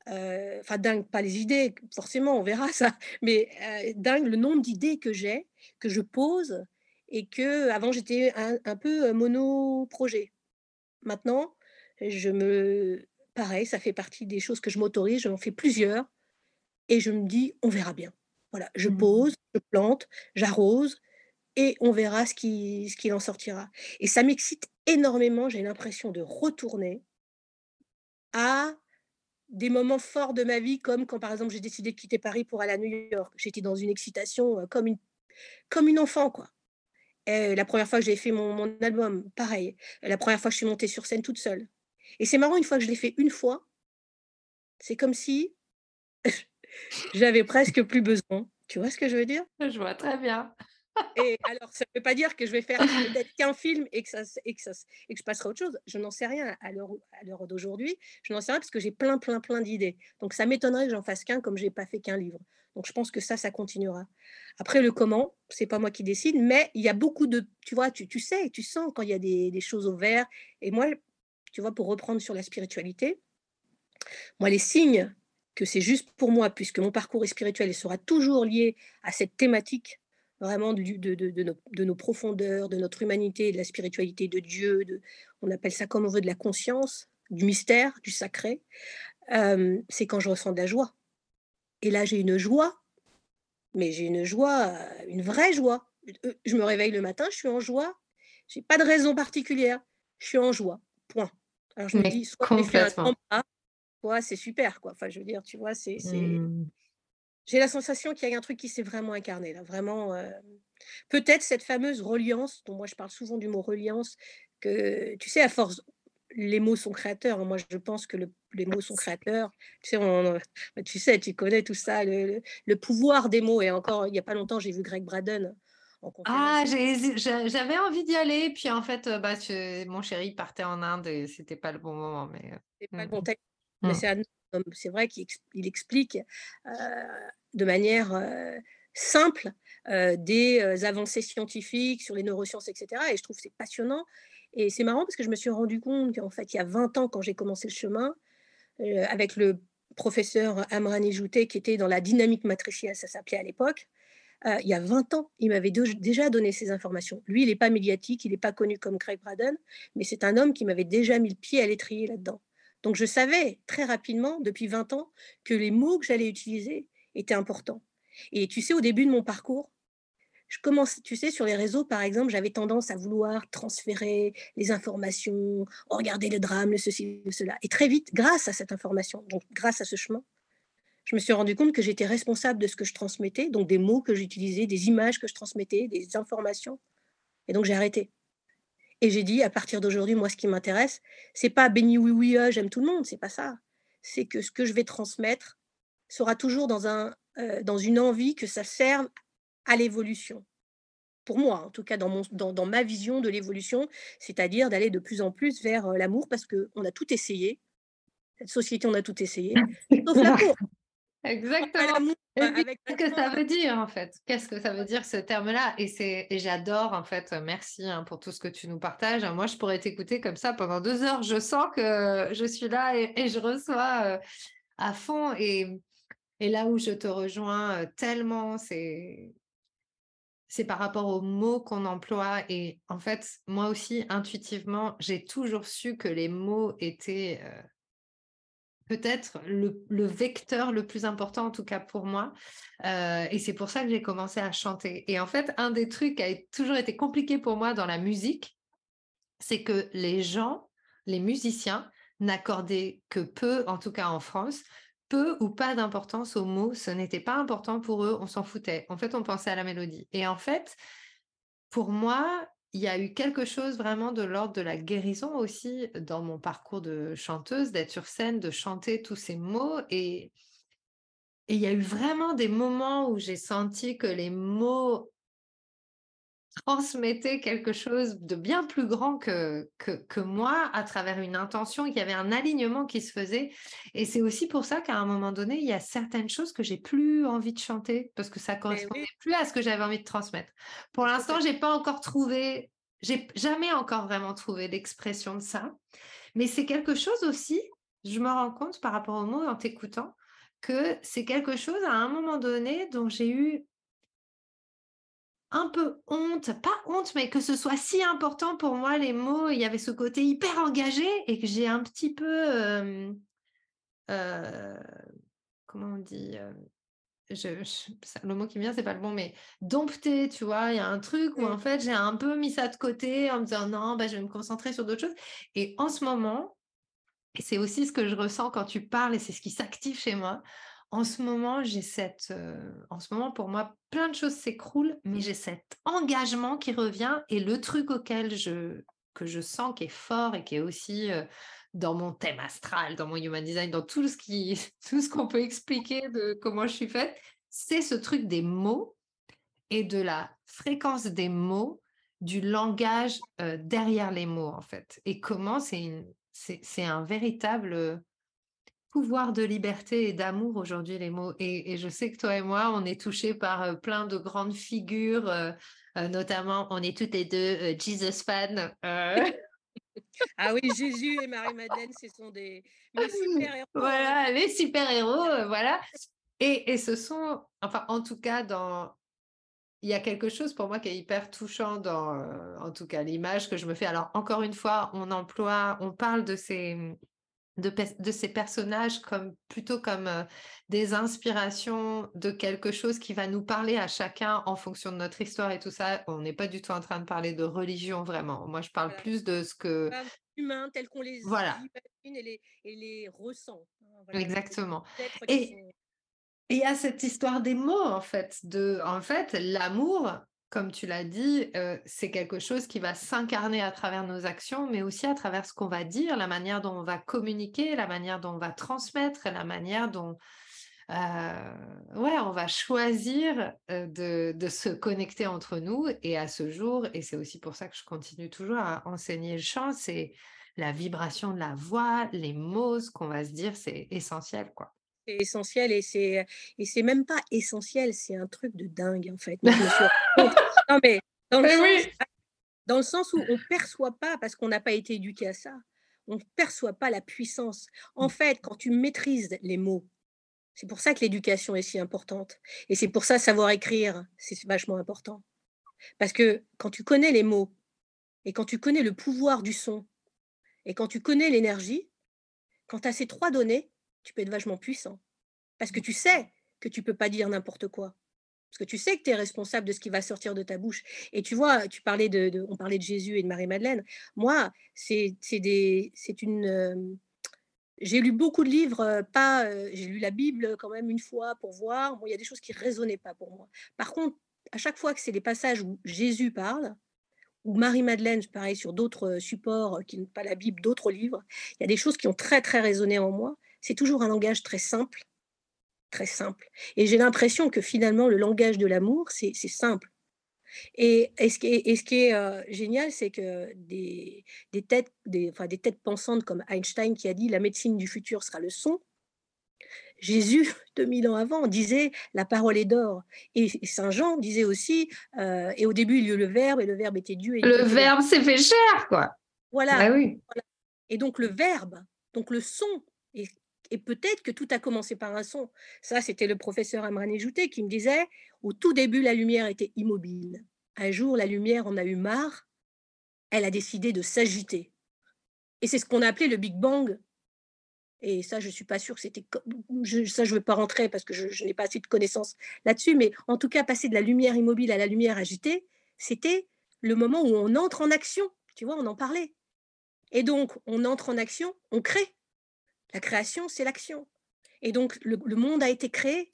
Euh, enfin, dingue, pas les idées, forcément, on verra ça, mais euh, dingue le nombre d'idées que j'ai, que je pose, et que avant j'étais un, peu mono-projet. Maintenant, je me. Pareil, ça fait partie des choses que je m'autorise, j'en fais plusieurs, et je me dis, on verra bien. Voilà, je mmh. pose, je plante, j'arrose, et on verra ce qui, ce qu'il en sortira. Et ça m'excite énormément, j'ai l'impression de retourner à des moments forts de ma vie, comme quand par exemple j'ai décidé de quitter Paris pour aller à New York. J'étais dans une excitation comme une, comme une enfant, quoi. La première fois que j'ai fait mon, mon, album, pareil. La première fois que je suis montée sur scène toute seule. Et c'est marrant, une fois que je l'ai fait une fois, c'est comme si j'avais presque plus besoin. Tu vois ce que je veux dire? Je vois très bien. Et alors, ça ne veut pas dire que je vais faire peut-être qu'un film et que, et, et je passerai autre chose. Je n'en sais rien à l'heure d'aujourd'hui. Je n'en sais rien parce que j'ai plein, plein, plein d'idées. Donc, ça m'étonnerait que j'en fasse qu'un comme je n'ai pas fait qu'un livre. Donc, je pense que ça, ça continuera. Après, le comment, c'est pas moi qui décide, mais il y a beaucoup de. Tu vois, tu, sais, tu sens quand il y a des, choses au vert. Et moi, tu vois, pour reprendre sur la spiritualité, moi, les signes que c'est juste pour moi, puisque mon parcours spirituel sera toujours lié à cette thématique vraiment de, de, de, nos, profondeurs, de notre humanité, de la spiritualité de Dieu, on appelle ça comme on veut, de la conscience, du mystère, du sacré, euh, c'est quand je ressens de la joie. Et là, j'ai une joie, mais j'ai une joie, une vraie joie. Euh, je me réveille le matin, je suis en joie, J'ai pas de raison particulière. Je suis en joie. Point. Alors je me dis, soit un c'est super, quoi. Enfin, je veux dire, tu vois, c'est. J'ai la sensation qu'il y a un truc qui s'est vraiment incarné là, vraiment. Euh, peut-être cette fameuse reliance, dont moi je parle souvent du mot reliance, que tu sais, à force, les mots sont créateurs. Hein. Moi, je pense que les mots sont créateurs. Tu sais, tu sais, tu connais tout ça, le, pouvoir des mots. Et encore, il n'y a pas longtemps, j'ai vu Greg Braden en Ah, j'avais envie d'y aller. Puis en fait, bah, mon chéri partait en Inde et c'était pas le bon moment. Mais c'est pas le bon. Mais mmh. C'est vrai qu'il explique de manière simple des avancées scientifiques sur les neurosciences, etc. Et je trouve c'est passionnant. Et c'est marrant parce que je me suis rendu compte qu'en fait, il y a 20 ans, quand j'ai commencé le chemin, avec le professeur Amrani Jouté, qui était dans la dynamique matricielle, ça s'appelait à l'époque, il y a 20 ans, il m'avait déjà donné ces informations. Lui, il n'est pas médiatique, il n'est pas connu comme Craig Braden, mais c'est un homme qui m'avait déjà mis le pied à l'étrier là-dedans. Donc je savais très rapidement, depuis 20 ans, que les mots que j'allais utiliser étaient importants. Et tu sais, au début de mon parcours, je commence, tu sais, sur les réseaux, par exemple, j'avais tendance à vouloir transférer les informations, regarder le drame, le ceci, le cela. Et très vite, grâce à cette information, donc grâce à ce chemin, je me suis rendu compte que j'étais responsable de ce que je transmettais, donc des mots que j'utilisais, des images que je transmettais, des informations. Et donc j'ai arrêté. Et j'ai dit, à partir d'aujourd'hui, moi, ce qui m'intéresse, c'est pas béni oui oui, euh, j'aime tout le monde, c'est pas ça. C'est que ce que je vais transmettre sera toujours dans, un, euh, dans une envie que ça serve à l'évolution. Pour moi, en tout cas, dans, mon, dans, dans ma vision de l'évolution, c'est-à-dire d'aller de plus en plus vers euh, l'amour, parce qu'on a tout essayé. Cette société, on a tout essayé, sauf l'amour. Exactement. Qu'est-ce que ça veut dire en fait? Qu'est-ce que ça veut dire ce terme-là? Et c'est j'adore en fait. Merci hein, pour tout ce que tu nous partages. Moi, je pourrais t'écouter comme ça pendant deux heures. Je sens que je suis là et, je reçois euh, à fond. Et, et, là où je te rejoins euh, tellement, c'est c'est par rapport aux mots qu'on emploie. Et en fait, moi aussi, intuitivement, j'ai toujours su que les mots étaient euh, peut-être le, vecteur le plus important, en tout cas pour moi. Euh, et c'est pour ça que j'ai commencé à chanter. Et en fait, un des trucs qui a toujours été compliqué pour moi dans la musique, c'est que les gens, les musiciens, n'accordaient que peu, en tout cas en France, peu ou pas d'importance aux mots. Ce n'était pas important pour eux, on s'en foutait. En fait, on pensait à la mélodie. Et en fait, pour moi, il y a eu quelque chose vraiment de l'ordre de la guérison aussi dans mon parcours de chanteuse, d'être sur scène, de chanter tous ces mots. Et, il y a eu vraiment des moments où j'ai senti que les mots transmettait quelque chose de bien plus grand que, que, moi à travers une intention, qu'il y avait un alignement qui se faisait. Et c'est aussi pour ça qu'à un moment donné, il y a certaines choses que j'ai plus envie de chanter parce que ça correspondait plus à ce que j'avais envie de transmettre. Pour l'instant, j'ai pas encore trouvé, j'ai jamais encore vraiment trouvé l'expression de ça. Mais c'est quelque chose aussi, je me rends compte par rapport aux mots en t'écoutant, que c'est quelque chose à un moment donné dont j'ai eu un peu honte, pas honte, mais que ce soit si important pour moi, les mots, il y avait ce côté hyper engagé et que j'ai un petit peu, euh, comment on dit, je, le mot qui me vient, c'est pas le bon, mais dompté, tu vois, il y a un truc où en fait j'ai un peu mis ça de côté en me disant non, bah, je vais me concentrer sur d'autres choses. Et en ce moment, et c'est aussi ce que je ressens quand tu parles et c'est ce qui s'active chez moi, en ce moment, j'ai cette, en ce moment, pour moi, plein de choses s'écroulent, mais j'ai cet engagement qui revient et le truc auquel je, que je sens qui est fort et qui est aussi dans mon thème astral, dans mon human design, dans tout ce qui, tout ce qu'on peut expliquer de comment je suis faite, c'est ce truc des mots et de la fréquence des mots, du langage derrière les mots en fait, et comment c'est c'est un véritable pouvoir de liberté et d'amour aujourd'hui, les mots. Et, je sais que toi et moi, on est touchés par euh, plein de grandes figures, euh, euh, notamment, on est toutes les deux Jesus fans. ah oui, Jésus et Marie-Madeleine, ce sont des super-héros. Voilà, les super-héros, voilà. Et, et, ce sont, enfin, en tout cas, dans... Il y a quelque chose pour moi qui est hyper touchant dans, en tout cas, l'image que je me fais. Alors, encore une fois, on emploie, on parle de ces de, ces personnages comme plutôt comme des inspirations de quelque chose qui va nous parler à chacun en fonction de notre histoire et tout ça. On n'est pas du tout en train de parler de religion vraiment. Moi, je parle plus de ce que humains tels qu'on les voilà. imagine et les, et les ressent. Hein, Exactement. Et il y a cette histoire des mots en fait. De, en fait, l'amour, comme tu l'as dit, euh, c'est quelque chose qui va s'incarner à travers nos actions, mais aussi à travers ce qu'on va dire, la manière dont on va communiquer, la manière dont on va transmettre, la manière dont euh, on va choisir euh, de, de, se connecter entre nous. Et à ce jour, et c'est aussi pour ça que je continue toujours à enseigner le chant, c'est la vibration de la voix, les mots, ce qu'on va se dire, c'est essentiel, quoi. C'est essentiel et c'est et c'est même pas essentiel, c'est un truc de dingue en fait. non mais dans le, sens, dans le sens où on perçoit pas parce qu'on n'a pas été éduqué à ça. On ne perçoit pas la puissance. En mmh. fait, quand tu maîtrises les mots, c'est pour ça que l'éducation est si importante. Et c'est pour ça savoir écrire, c'est vachement important. Parce que quand tu connais les mots, et quand tu connais le pouvoir du son, et quand tu connais l'énergie, quand tu as ces trois données, tu peux être vachement puissant. Parce que tu sais que tu ne peux pas dire n'importe quoi. Parce que tu sais que tu es responsable de ce qui va sortir de ta bouche. Et tu vois, tu parlais de, on parlait de Jésus et de Marie-Madeleine. Moi, c'est une, euh, j'ai lu beaucoup de livres, pas, j'ai lu la Bible quand même une fois pour voir. Bon, il y a des choses qui résonnaient pas pour moi. Par contre, à chaque fois que c'est des passages où Jésus parle, ou Marie-Madeleine, pareil, sur d'autres supports qui n'ont pas la Bible, d'autres livres, il y a des choses qui ont très, très résonné en moi. C'est toujours un langage très simple, très simple. Et j'ai l'impression que finalement, le langage de l'amour, c'est simple. Et, ce qui est, euh, génial, c'est que des, têtes, des, enfin, des têtes pensantes comme Einstein qui a dit la médecine du futur sera le son, Jésus, 2000 ans avant, disait la parole est d'or. Et Saint Jean disait aussi, euh, et au début il y eut le Verbe, et le Verbe était Dieu. Et le Verbe s'est fait cher, quoi. Voilà, bah oui. Et donc le Verbe, donc le son, et, et peut-être que tout a commencé par un son. Ça, c'était le professeur Amran Jouté qui me disait, au tout début, la lumière était immobile. Un jour, la lumière en a eu marre. Elle a décidé de s'agiter. Et c'est ce qu'on a appelé le Big Bang. Et ça, je ne suis pas sûre que c'était. ça, je ne veux pas rentrer parce que je, n'ai pas assez de connaissances là-dessus. Mais en tout cas, passer de la lumière immobile à la lumière agitée, c'était le moment où on entre en action. Tu vois, on en parlait. Et donc, on entre en action, on crée. La création, c'est l'action. Et donc, le, monde a été créé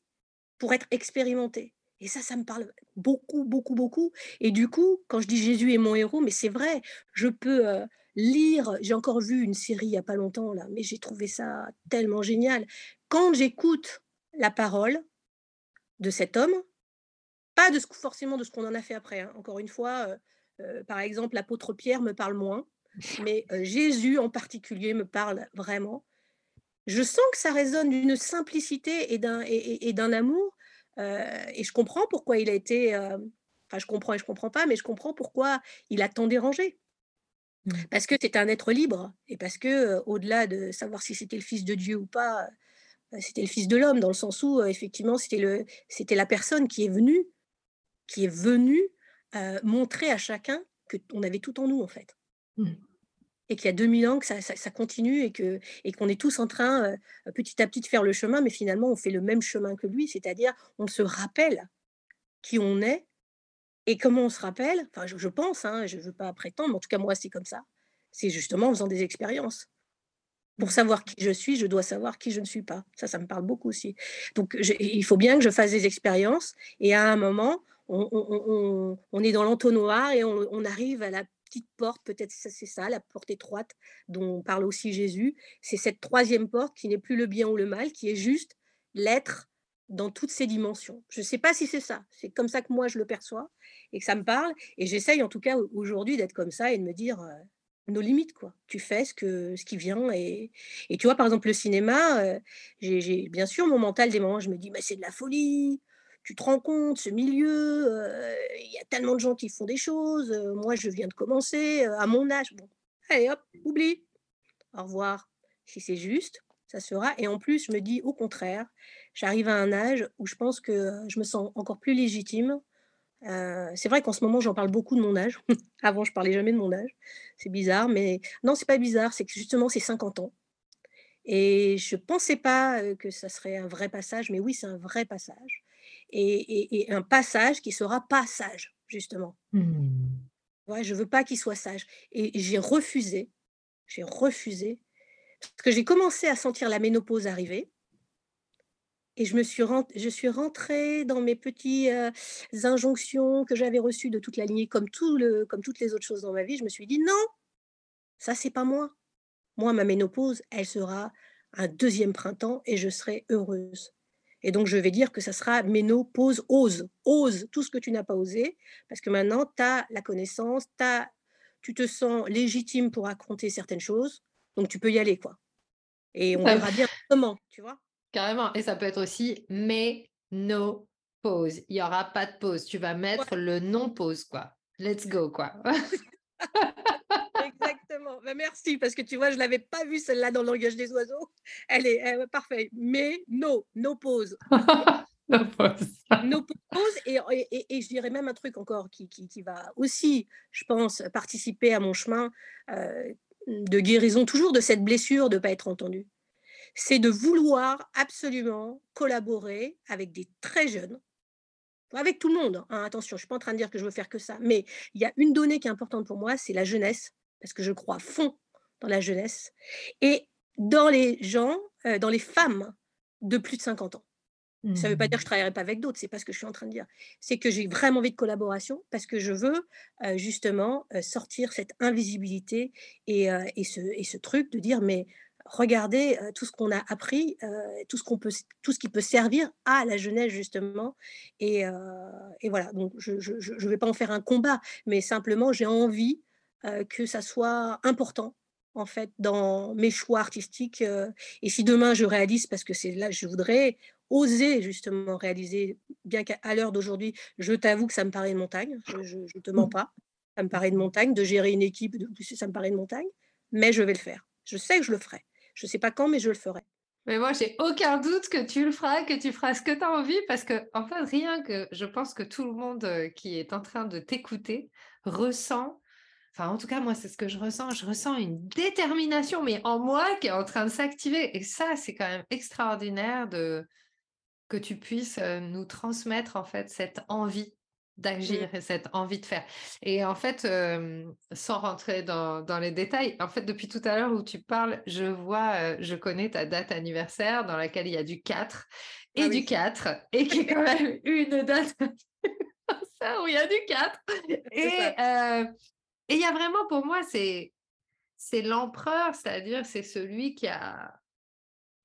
pour être expérimenté. Et ça, ça me parle beaucoup, beaucoup, beaucoup. Et du coup, quand je dis Jésus est mon héros, mais c'est vrai, je peux euh, lire, j'ai encore vu une série il n'y a pas longtemps, là, mais j'ai trouvé ça tellement génial. Quand j'écoute la parole de cet homme, pas de ce, forcément de ce qu'on en a fait après, hein. encore une fois, euh, euh, par exemple, l'apôtre Pierre me parle moins, mais Jésus en particulier me parle vraiment. Je sens que ça résonne d'une simplicité et d'un et d'un amour et je comprends pourquoi il a été. enfin, je comprends et je comprends pas, mais je comprends pourquoi il a tant dérangé. Mmh. Parce que c'était un être libre et parce que, au-delà de savoir si c'était le fils de Dieu ou pas, c'était le fils de l'homme, dans le sens où, effectivement, c'était, le, c'était la personne qui est venue, qui est venue montrer à chacun qu'on avait tout en nous, en fait. Mmh et qu'il y a 2000 ans que ça, continue et que et qu'on est tous en train euh, petit à petit de faire le chemin, mais finalement on fait le même chemin que lui, c'est-à-dire on se rappelle qui on est et comment on se rappelle. Enfin, je, pense, hein, je ne veux pas prétendre, mais en tout cas moi c'est comme ça. C'est justement en faisant des expériences. Pour savoir qui je suis, je dois savoir qui je ne suis pas. Ça, ça me parle beaucoup aussi. Donc, il faut bien que je fasse des expériences. Et à un moment, on, est dans l'entonnoir et on, arrive à la petite porte, peut-être c'est ça, la porte étroite dont parle aussi Jésus. C'est cette troisième porte qui n'est plus le bien ou le mal, qui est juste l'être dans toutes ses dimensions. Je ne sais pas si c'est ça, c'est comme ça que moi je le perçois et que ça me parle. Et j'essaye en tout cas aujourd'hui d'être comme ça et de me dire euh, nos limites, quoi. Tu fais ce, que, ce qui vient. Et, et tu vois, par exemple, le cinéma, euh, j'ai bien sûr mon mental des moments, je me dis, mais c'est de la folie, tu te rends compte, ce milieu, il y a tellement de gens qui font des choses. moi, je viens de commencer à mon âge. Bon, allez hop, oublie. Au revoir. Si c'est juste, ça sera. Et en plus, je me dis au contraire, j'arrive à un âge où je pense que je me sens encore plus légitime. c'est vrai qu'en ce moment, j'en parle beaucoup de mon âge. Avant, je parlais jamais de mon âge. C'est bizarre, mais non, c'est pas bizarre. C'est que justement, c'est 50 ans. Et je pensais pas que ça serait un vrai passage, mais oui, c'est un vrai passage. Et, un passage qui sera pas sage, justement. Mmh. Ouais, je veux pas qu'il soit sage. Et j'ai refusé, j'ai refusé, parce que j'ai commencé à sentir la ménopause arriver. Et je me suis, je suis rentrée dans mes petites injonctions que j'avais reçues de toute la lignée, comme, tout le, comme toutes les autres choses dans ma vie. Je me suis dit non, ça c'est pas moi. Moi, ma ménopause, elle sera un deuxième printemps et je serai heureuse. Et donc, je vais dire que ça sera ménopause, ose, ose tout ce que tu n'as pas osé, parce que maintenant, tu as la connaissance, as, tu te sens légitime pour raconter certaines choses, donc tu peux y aller, quoi. Et on verra bien comment, tu vois. Carrément. Et ça peut être aussi ménopause. Il n'y aura pas de pause. Tu vas mettre le non-pause, quoi. Let's go, quoi. Ben, merci, parce que tu vois, je ne l'avais pas vue celle-là dans le langage des oiseaux. Elle est, parfaite. Mais no, no pause. no pause. no pause. Et, et, et, je dirais même un truc encore qui, qui, qui, va aussi, je pense, participer à mon chemin euh, de guérison, toujours de cette blessure de ne pas être entendu. C'est de vouloir absolument collaborer avec des très jeunes, avec tout le monde. Hein, attention, je ne suis pas en train de dire que je veux faire que ça, mais il y a une donnée qui est importante pour moi, c'est la jeunesse, parce que je crois fond dans la jeunesse, et dans les gens, euh, dans les femmes de plus de 50 ans. Ça ne veut pas dire que je ne mmh. travaillerai pas avec d'autres, c'est pas ce que je suis en train de dire. C'est que j'ai vraiment envie de collaboration parce que je veux euh, justement euh, sortir cette invisibilité et, et, ce, et, ce, truc de dire mais regardez tout ce qu'on a appris, tout, ce qu'on peut, tout ce qui peut servir à la jeunesse justement. Et, et voilà, donc je ne vais pas en faire un combat, mais simplement j'ai envie que ça soit important en fait dans mes choix artistiques. et si demain je réalise, parce que c'est là je voudrais oser justement réaliser, bien qu'à l'heure d'aujourd'hui, je t'avoue que ça me paraît une montagne, je ne te mens pas, ça me paraît une montagne, de gérer une équipe, de, ça me paraît une montagne, mais je vais le faire. Je sais que je le ferai. Je ne sais pas quand, mais je le ferai. Mais moi, j'ai aucun doute que tu le feras, que tu feras ce que tu as envie, parce que, en fait, rien que je pense que tout le monde euh, qui est en train de t'écouter ressent, enfin, en tout cas, moi, c'est ce que je ressens, je ressens une détermination, mais en moi, qui est en train de s'activer. Et ça, c'est quand même extraordinaire de que tu puisses euh, nous transmettre, en fait, cette envie d'agir mmh. et cette envie de faire. Et en fait, sans rentrer dans, les détails, en fait, depuis tout à l'heure où tu parles, je vois, je connais ta date anniversaire dans laquelle il y a du 4 et ah du 4 et qui est quand même une date où il y a du 4. Et il y a vraiment pour moi, c'est c'est l'empereur, c'est-à-dire c'est celui qui a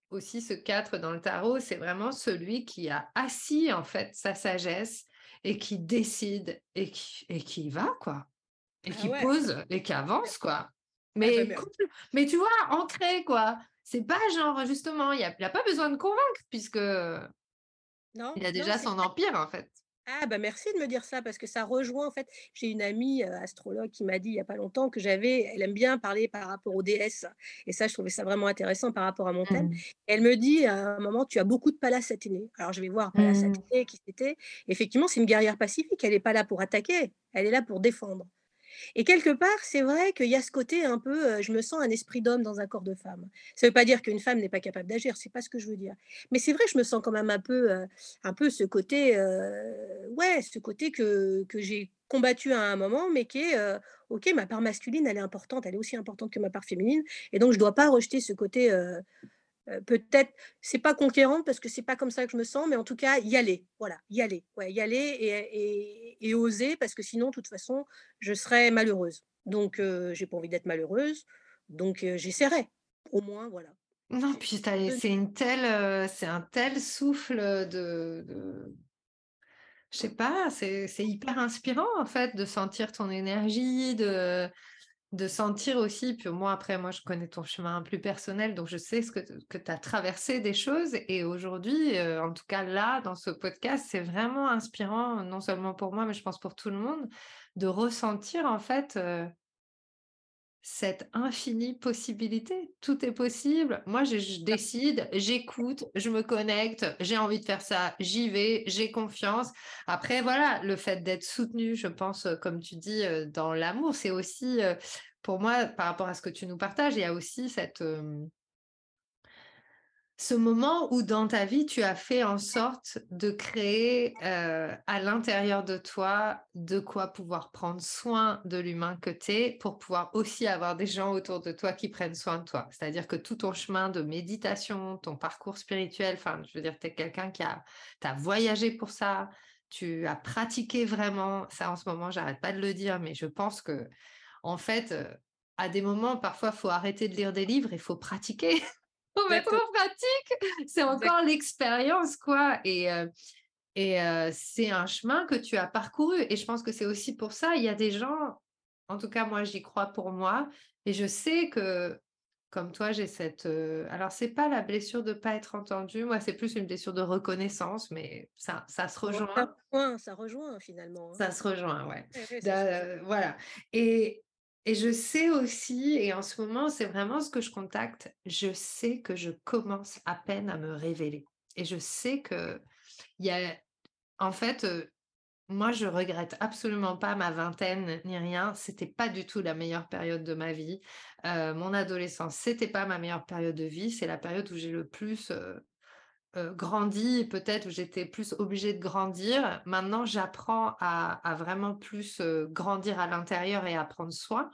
aussi ce 4 dans le tarot, c'est vraiment celui qui a assis en fait sa sagesse et qui décide et qui, et qui va, quoi. Et ah qui pose et qui avance, quoi. Ah mais, mais tu vois, ancré, quoi. C'est pas genre, justement, il n'a a pas besoin de convaincre, puisque non, il a déjà son empire, en fait. Ah bah merci de me dire ça parce que ça rejoint en fait. J'ai une amie astrologue qui m'a dit il y a pas longtemps que j'avais, elle aime bien parler par rapport aux déesses et ça je trouvais ça vraiment intéressant par rapport à mon thème. Mmh. Elle me dit à un moment tu as beaucoup de Pallas Athénée. Alors je vais voir Pallas mmh. Athénée qui c'était. Effectivement c'est une guerrière pacifique. Elle n'est pas là pour attaquer, elle est là pour défendre. Et quelque part, c'est vrai qu'il y a ce côté un peu, je me sens un esprit d'homme dans un corps de femme. Ça ne veut pas dire qu'une femme n'est pas capable d'agir, c'est pas ce que je veux dire. Mais c'est vrai, je me sens quand même un peu, un peu ce côté, ouais, ce côté que, que j'ai combattu à un moment, mais qui est, ok, ma part masculine, elle est importante, elle est aussi importante que ma part féminine, et donc je ne dois pas rejeter ce côté peut-être, c'est pas conquérante parce que c'est pas comme ça que je me sens, mais en tout cas, y aller. Voilà, y aller. Ouais, y aller et, et, oser parce que sinon, de toute façon, je serais malheureuse. Donc, j'ai pas envie d'être malheureuse. Donc, j'essaierai. Au moins, voilà. Non, puis c'est une telle, c'est un tel souffle de, de... je sais pas, c'est hyper inspirant en fait de sentir ton énergie, de de sentir aussi, puis moi après, moi je connais ton chemin plus personnel, donc je sais ce que, que tu as traversé des choses. Et aujourd'hui, euh, en tout cas là, dans ce podcast, c'est vraiment inspirant, non seulement pour moi, mais je pense pour tout le monde, de ressentir en fait euh, cette infinie possibilité. Tout est possible. Moi, je, décide, j'écoute, je me connecte, j'ai envie de faire ça, j'y vais, j'ai confiance. Après, voilà, le fait d'être soutenu, je pense, euh, comme tu dis, euh, dans l'amour, c'est aussi, euh, pour moi, par rapport à ce que tu nous partages, il y a aussi cette... ce moment où dans ta vie, tu as fait en sorte de créer à l'intérieur de toi de quoi pouvoir prendre soin de l'humain que tu es pour pouvoir aussi avoir des gens autour de toi qui prennent soin de toi. C'est-à-dire que tout ton chemin de méditation, ton parcours spirituel, je veux dire, tu es quelqu'un qui a, voyagé pour ça, tu as pratiqué vraiment. Ça, en ce moment, j'arrête pas de le dire, mais je pense que, en fait, à des moments, parfois, faut arrêter de lire des livres, il faut pratiquer. mettre en pratique. C'est encore l'expérience, quoi. Et, euh, et euh, c'est un chemin que tu as parcouru. Et je pense que c'est aussi pour ça, il y a des gens, en tout cas, moi, j'y crois pour moi. Et je sais que, comme toi, j'ai cette. Euh, alors, c'est pas la blessure de ne pas être entendu. Moi, c'est plus une blessure de reconnaissance, mais ça, ça se rejoint. Ça rejoint, ça rejoint finalement. Hein. Ça se rejoint, ouais. voilà. Et, et je sais aussi, et en ce moment, c'est vraiment ce que je contacte, je sais que je commence à peine à me révéler. Et je sais que en fait, moi, je regrette absolument pas ma vingtaine ni rien. C'était pas du tout la meilleure période de ma vie. mon adolescence, c'était pas ma meilleure période de vie. C'est la période où j'ai le plus euh, grandi, peut-être j'étais plus obligée de grandir. Maintenant, j'apprends à, vraiment plus grandir à l'intérieur et à prendre soin.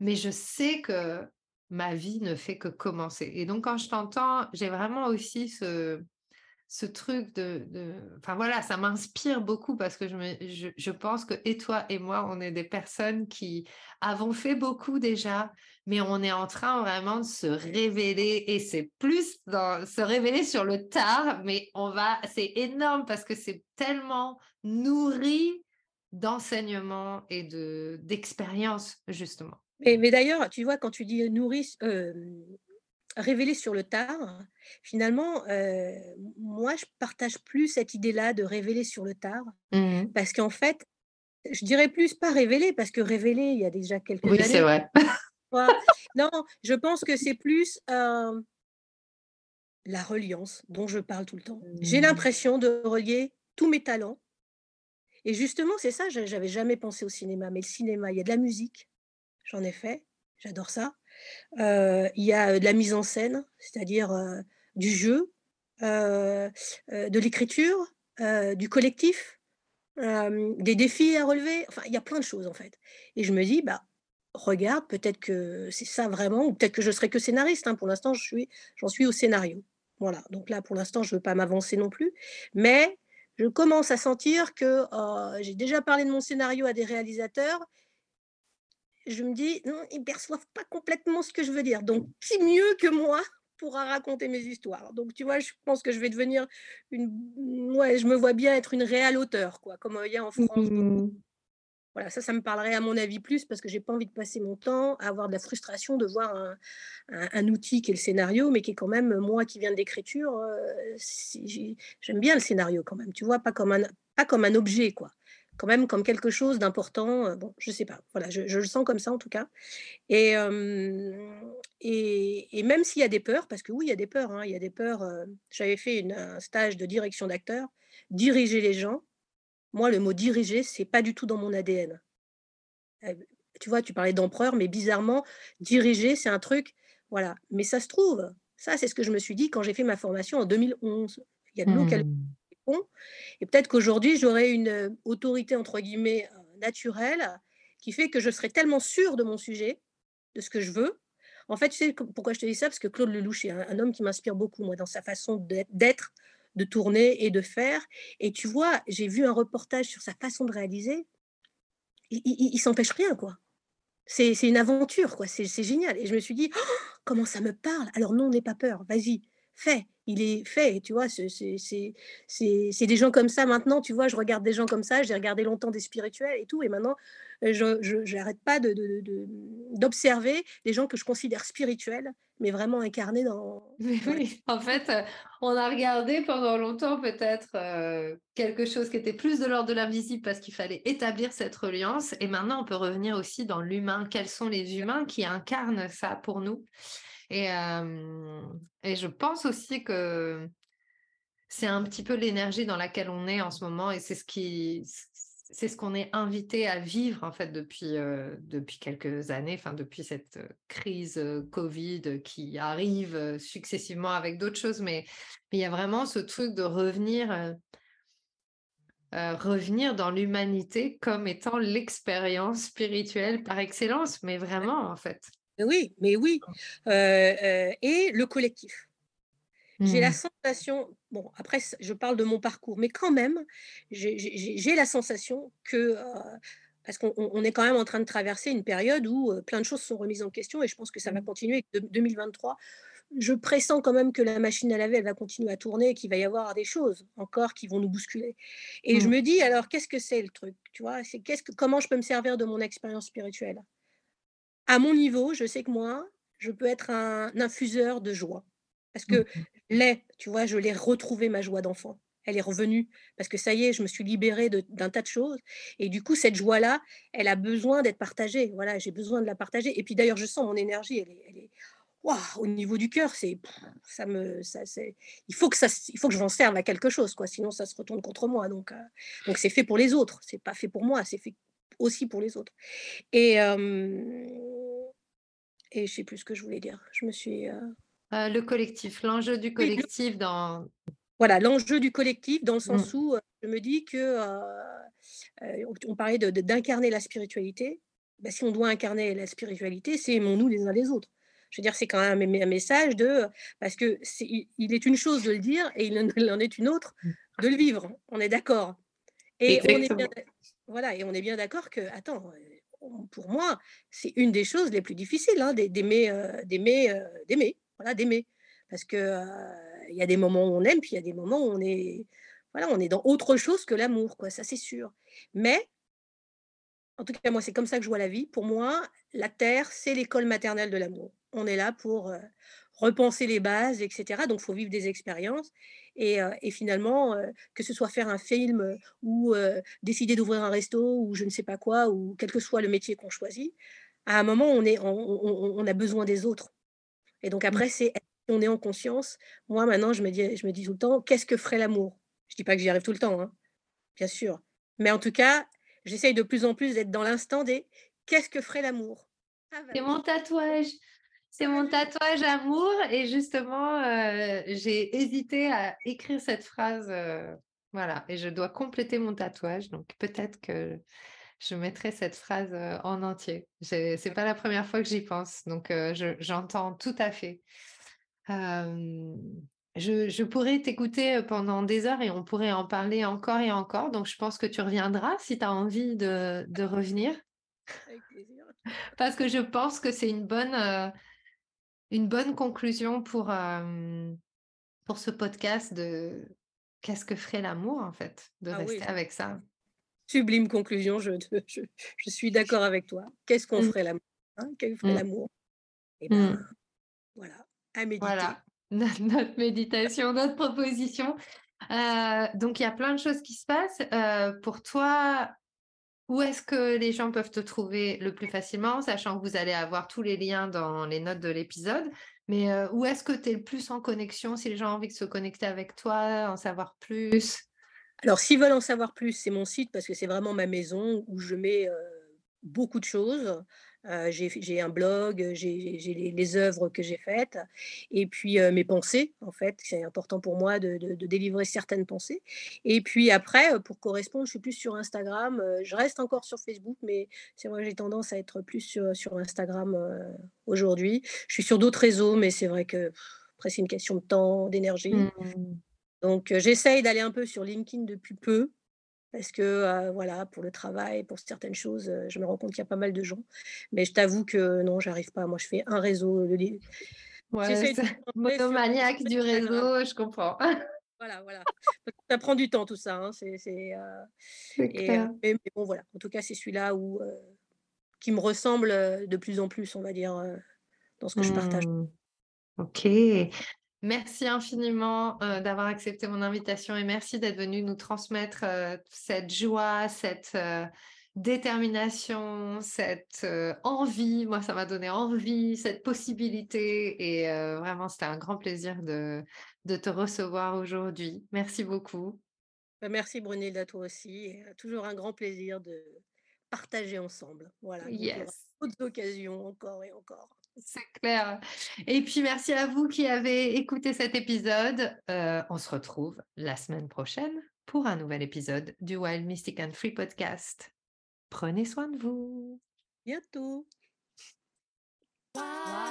Mais je sais que ma vie ne fait que commencer. Et donc, quand je t'entends, j'ai vraiment aussi ce, ce truc de, Enfin voilà, ça m'inspire beaucoup parce que je, me, je, pense que et toi et moi, on est des personnes qui avons fait beaucoup déjà, mais on est en train vraiment de se révéler et c'est plus dans se révéler sur le tard, mais on va, c'est énorme parce que c'est tellement nourri d'enseignement et de justement. Mais, mais d'ailleurs, tu vois, quand tu dis nourri, euh, révéler sur le tard, finalement, euh, moi, je partage plus cette idée-là de révéler sur le tard, mmh parce qu'en fait, je dirais plus pas révéler, parce que révéler, il y a déjà quelques oui, c'est vrai. non, je pense que c'est plus euh, la reliance dont je parle tout le temps. J'ai mmh. l'impression de relier tous mes talents. Et justement, c'est ça, j'avais jamais pensé au cinéma, mais le cinéma, il y a de la musique, j'en ai fait, j'adore ça. Il y a de la mise en scène, c'est-à-dire du jeu, de l'écriture, du collectif, des défis à relever. Enfin, il y a plein de choses en fait. Et je me dis, bah, regarde, peut-être que c'est ça vraiment, ou peut-être que je serai que scénariste. Hein. Pour l'instant, j'en suis au scénario. Voilà. Donc là, pour l'instant, je ne veux pas m'avancer non plus. Mais je commence à sentir que j'ai déjà parlé de mon scénario à des réalisateurs je me dis, non, ils ne perçoivent pas complètement ce que je veux dire. Donc, qui mieux que moi pourra raconter mes histoires? Donc, tu vois, je pense que je vais devenir une. Ouais, je me vois bien être une réelle auteure, quoi, comme il y a en France. Mmh. Voilà, ça, ça me parlerait à mon avis plus parce que j'ai pas envie de passer mon temps à avoir de la frustration de voir un, un, outil qui est le scénario, mais qui est quand même, moi qui viens de l'écriture, euh, j'aime bien le scénario quand même, tu vois, pas comme un, pas comme un objet, quoi quand même comme quelque chose d'important. Bon, je sais pas. Voilà, je, le sens comme ça en tout cas. Et, et, même s'il y a des peurs, parce que oui, il y a des peurs. Hein, il y a des peurs. J'avais fait un stage de direction d'acteur, diriger les gens. Moi, le mot diriger, c'est pas du tout dans mon ADN. Tu vois, tu parlais d'empereur, mais bizarrement, diriger, c'est un truc. Voilà. Mais ça se trouve. Ça, c'est ce que je me suis dit quand j'ai fait ma formation en 2011. Il y a de l'eau et peut-être qu'aujourd'hui, j'aurai une euh, autorité, entre guillemets, euh, naturelle, qui fait que je serai tellement sûre de mon sujet, de ce que je veux. En fait, tu sais pourquoi je te dis ça? Parce que Claude Lelouch est un, homme qui m'inspire beaucoup, moi, dans sa façon d'être, de tourner et de faire. Et tu vois, j'ai vu un reportage sur sa façon de réaliser. Il, s'empêche rien, quoi. C'est une aventure, quoi. C'est génial. Et je me suis dit, «Oh, comment ça me parle? Alors non, n'aie pas peur, vas-y, fais il est fait, tu vois, c'est des gens comme ça maintenant, tu vois, je regarde des gens comme ça, j'ai regardé longtemps des spirituels et tout, et maintenant, je n'arrête pas d'observer de, de, des gens que je considère spirituels, mais vraiment incarnés dans... Oui, en fait, on a regardé pendant longtemps peut-être quelque chose qui était plus de l'ordre de l'invisible parce qu'il fallait établir cette reliance, et maintenant on peut revenir aussi dans l'humain, quels sont les humains qui incarnent ça pour nous? Et, et je pense aussi que c'est un petit peu l'énergie dans laquelle on est en ce moment et c'est ce qui, c'est ce qu'on est invité à vivre en fait depuis, depuis quelques années, enfin depuis cette crise Covid qui arrive successivement avec d'autres choses, mais il y a vraiment ce truc de revenir, revenir dans l'humanité comme étant l'expérience spirituelle par excellence, mais vraiment en fait. Oui, mais oui. et le collectif. J'ai la mmh. sensation, bon, après, je parle de mon parcours, mais quand même, j'ai la sensation que, parce qu'on est quand même en train de traverser une période où plein de choses sont remises en question et je pense que ça va mmh. continuer. De, 2023, je pressens quand même que la machine à laver, elle va continuer à tourner et qu'il va y avoir des choses encore qui vont nous bousculer. Et je mmh. me dis, alors, qu'est-ce que c'est le truc Tu vois, c'est qu'est-ce que, comment je peux me servir de mon expérience spirituelle? À mon niveau, je sais que moi, je peux être un infuseur de joie. Parce que l'ai, tu vois, je l'ai retrouvé ma joie d'enfant. Elle est revenue parce que ça y est, je me suis libérée d'un tas de choses. Et du coup, cette joie-là, elle a besoin d'être partagée. Voilà, j'ai besoin de la partager. Et puis d'ailleurs, je sens mon énergie, elle est, elle est au niveau du cœur, c'est ça me, ça, il faut que ça, il faut que je m'en serve à quelque chose, quoi. Sinon, ça se retourne contre moi. Donc, euh, donc c'est fait pour les autres. C'est pas fait pour moi, c'est fait aussi pour les autres. Et euh, et je sais plus ce que je voulais dire. Je me suis euh, euh, le collectif, l'enjeu du collectif dans... Voilà, l'enjeu du collectif dans le sens mmh. où euh, je me dis que on parlait d'incarner la spiritualité. Bah, si on doit incarner la spiritualité, c'est aimons-nous les uns les autres. Je veux dire, c'est quand même un message de parce que est, il est une chose de le dire et il en est une autre mmh. de le vivre. On est d'accord. Et on est bien, voilà, et on est bien d'accord que attends, pour moi, c'est une des choses les plus difficiles hein, d'aimer, d'aimer, d'aimer voilà, d'aimer. Parce que il y a des moments où on aime, puis il y a des moments où on est, voilà, on est dans autre chose que l'amour, quoi. Ça, c'est sûr. Mais en tout cas, moi, c'est comme ça que je vois la vie. Pour moi, la terre, c'est l'école maternelle de l'amour. On est là pour repenser les bases, etc. Donc, il faut vivre des expériences. Et, finalement, que ce soit faire un film ou décider d'ouvrir un resto ou je ne sais pas quoi, ou quel que soit le métier qu'on choisit, à un moment, on, est, on a besoin des autres. Et donc mmh. après, c'est on est en conscience. Moi, maintenant, je me dis, je me dis tout le temps, qu'est-ce que ferait l'amour? Je dis pas que j'y arrive tout le temps, hein, bien sûr. Mais en tout cas, j'essaye de plus en plus d'être dans l'instant des qu'est-ce que ferait l'amour? Ah, C'est mon tatouage. C'est mon tatouage amour. Et justement, euh, j'ai hésité à écrire cette phrase. Euh, voilà. Et je dois compléter mon tatouage. Donc peut-être que je mettrai cette phrase en entier. C'est n'est pas la première fois que j'y pense, donc j'entends tout à fait. je, pourrais t'écouter pendant des heures et on pourrait en parler encore et encore. Donc, je pense que tu reviendras si tu as envie de, revenir. Avec plaisir. Parce que je pense que c'est une bonne, une bonne conclusion pour, pour ce podcast de qu'est-ce que ferait l'amour, en fait, de ah rester avec ça? Sublime conclusion, je, je, suis d'accord avec toi. Qu'est-ce qu'on mmh. ferait l'amour hein? Qu'est-ce ferait mmh. l'amour? Et eh ben mmh. voilà, à méditer. Voilà, notre méditation, notre proposition. Euh, donc, il y a plein de choses qui se passent. Euh, pour toi, où est-ce que les gens peuvent te trouver le plus facilement, sachant que vous allez avoir tous les liens dans les notes de l'épisode Mais euh, où est-ce que tu es le plus en connexion si les gens ont envie de se connecter avec toi, en savoir plus? Alors, s'ils veulent en savoir plus, c'est mon site parce que c'est vraiment ma maison où je mets beaucoup de choses. J'ai un blog, j'ai les, œuvres que j'ai faites et puis mes pensées, en fait. C'est important pour moi de, délivrer certaines pensées. Et puis après, pour correspondre, je suis plus sur Instagram. je reste encore sur Facebook, mais c'est vrai que j'ai tendance à être plus sur, Instagram aujourd'hui. Je suis sur d'autres réseaux, mais c'est vrai que après, c'est une question de temps, d'énergie. Mmh. Donc, j'essaye d'aller un peu sur LinkedIn depuis peu, parce que, voilà, pour le travail, pour certaines choses, je me rends compte qu'il y a pas mal de gens. Mais je t'avoue que non, j'arrive pas. Moi, je fais un réseau. Le... Ouais, monomaniaque du réseau, je comprends. Voilà, voilà. Ça prend du temps tout ça. Hein. C'est, mais, bon, voilà. En tout cas, c'est celui-là où, qui me ressemble de plus en plus, on va dire, dans ce que je partage. Mmh. Ok. Merci infiniment euh, d'avoir accepté mon invitation et merci d'être venu nous transmettre euh, cette joie, cette euh, détermination, cette envie. Moi, ça m'a donné envie, cette possibilité et vraiment, c'était un grand plaisir de, de te recevoir aujourd'hui. Merci beaucoup. Bah, merci Brunilda, toi aussi. Et, toujours un grand plaisir de partager ensemble. Voilà. Yes. D'autres occasions encore et encore. C'est clair. Et puis merci à vous qui avez écouté cet épisode. Euh, on se retrouve la semaine prochaine pour un nouvel épisode du Wild Mystic and Free Podcast. Prenez soin de vous. Bientôt.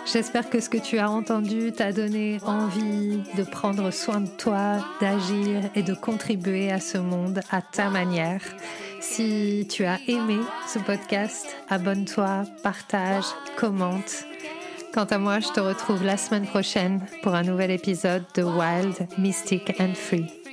J'espère que ce que tu as entendu t'a donné envie de prendre soin de toi, d'agir et de contribuer à ce monde à ta manière. Si tu as aimé ce podcast, abonne-toi, partage, commente. Quant à moi, je te retrouve la semaine prochaine pour un nouvel épisode de Wild, Mystic and Free.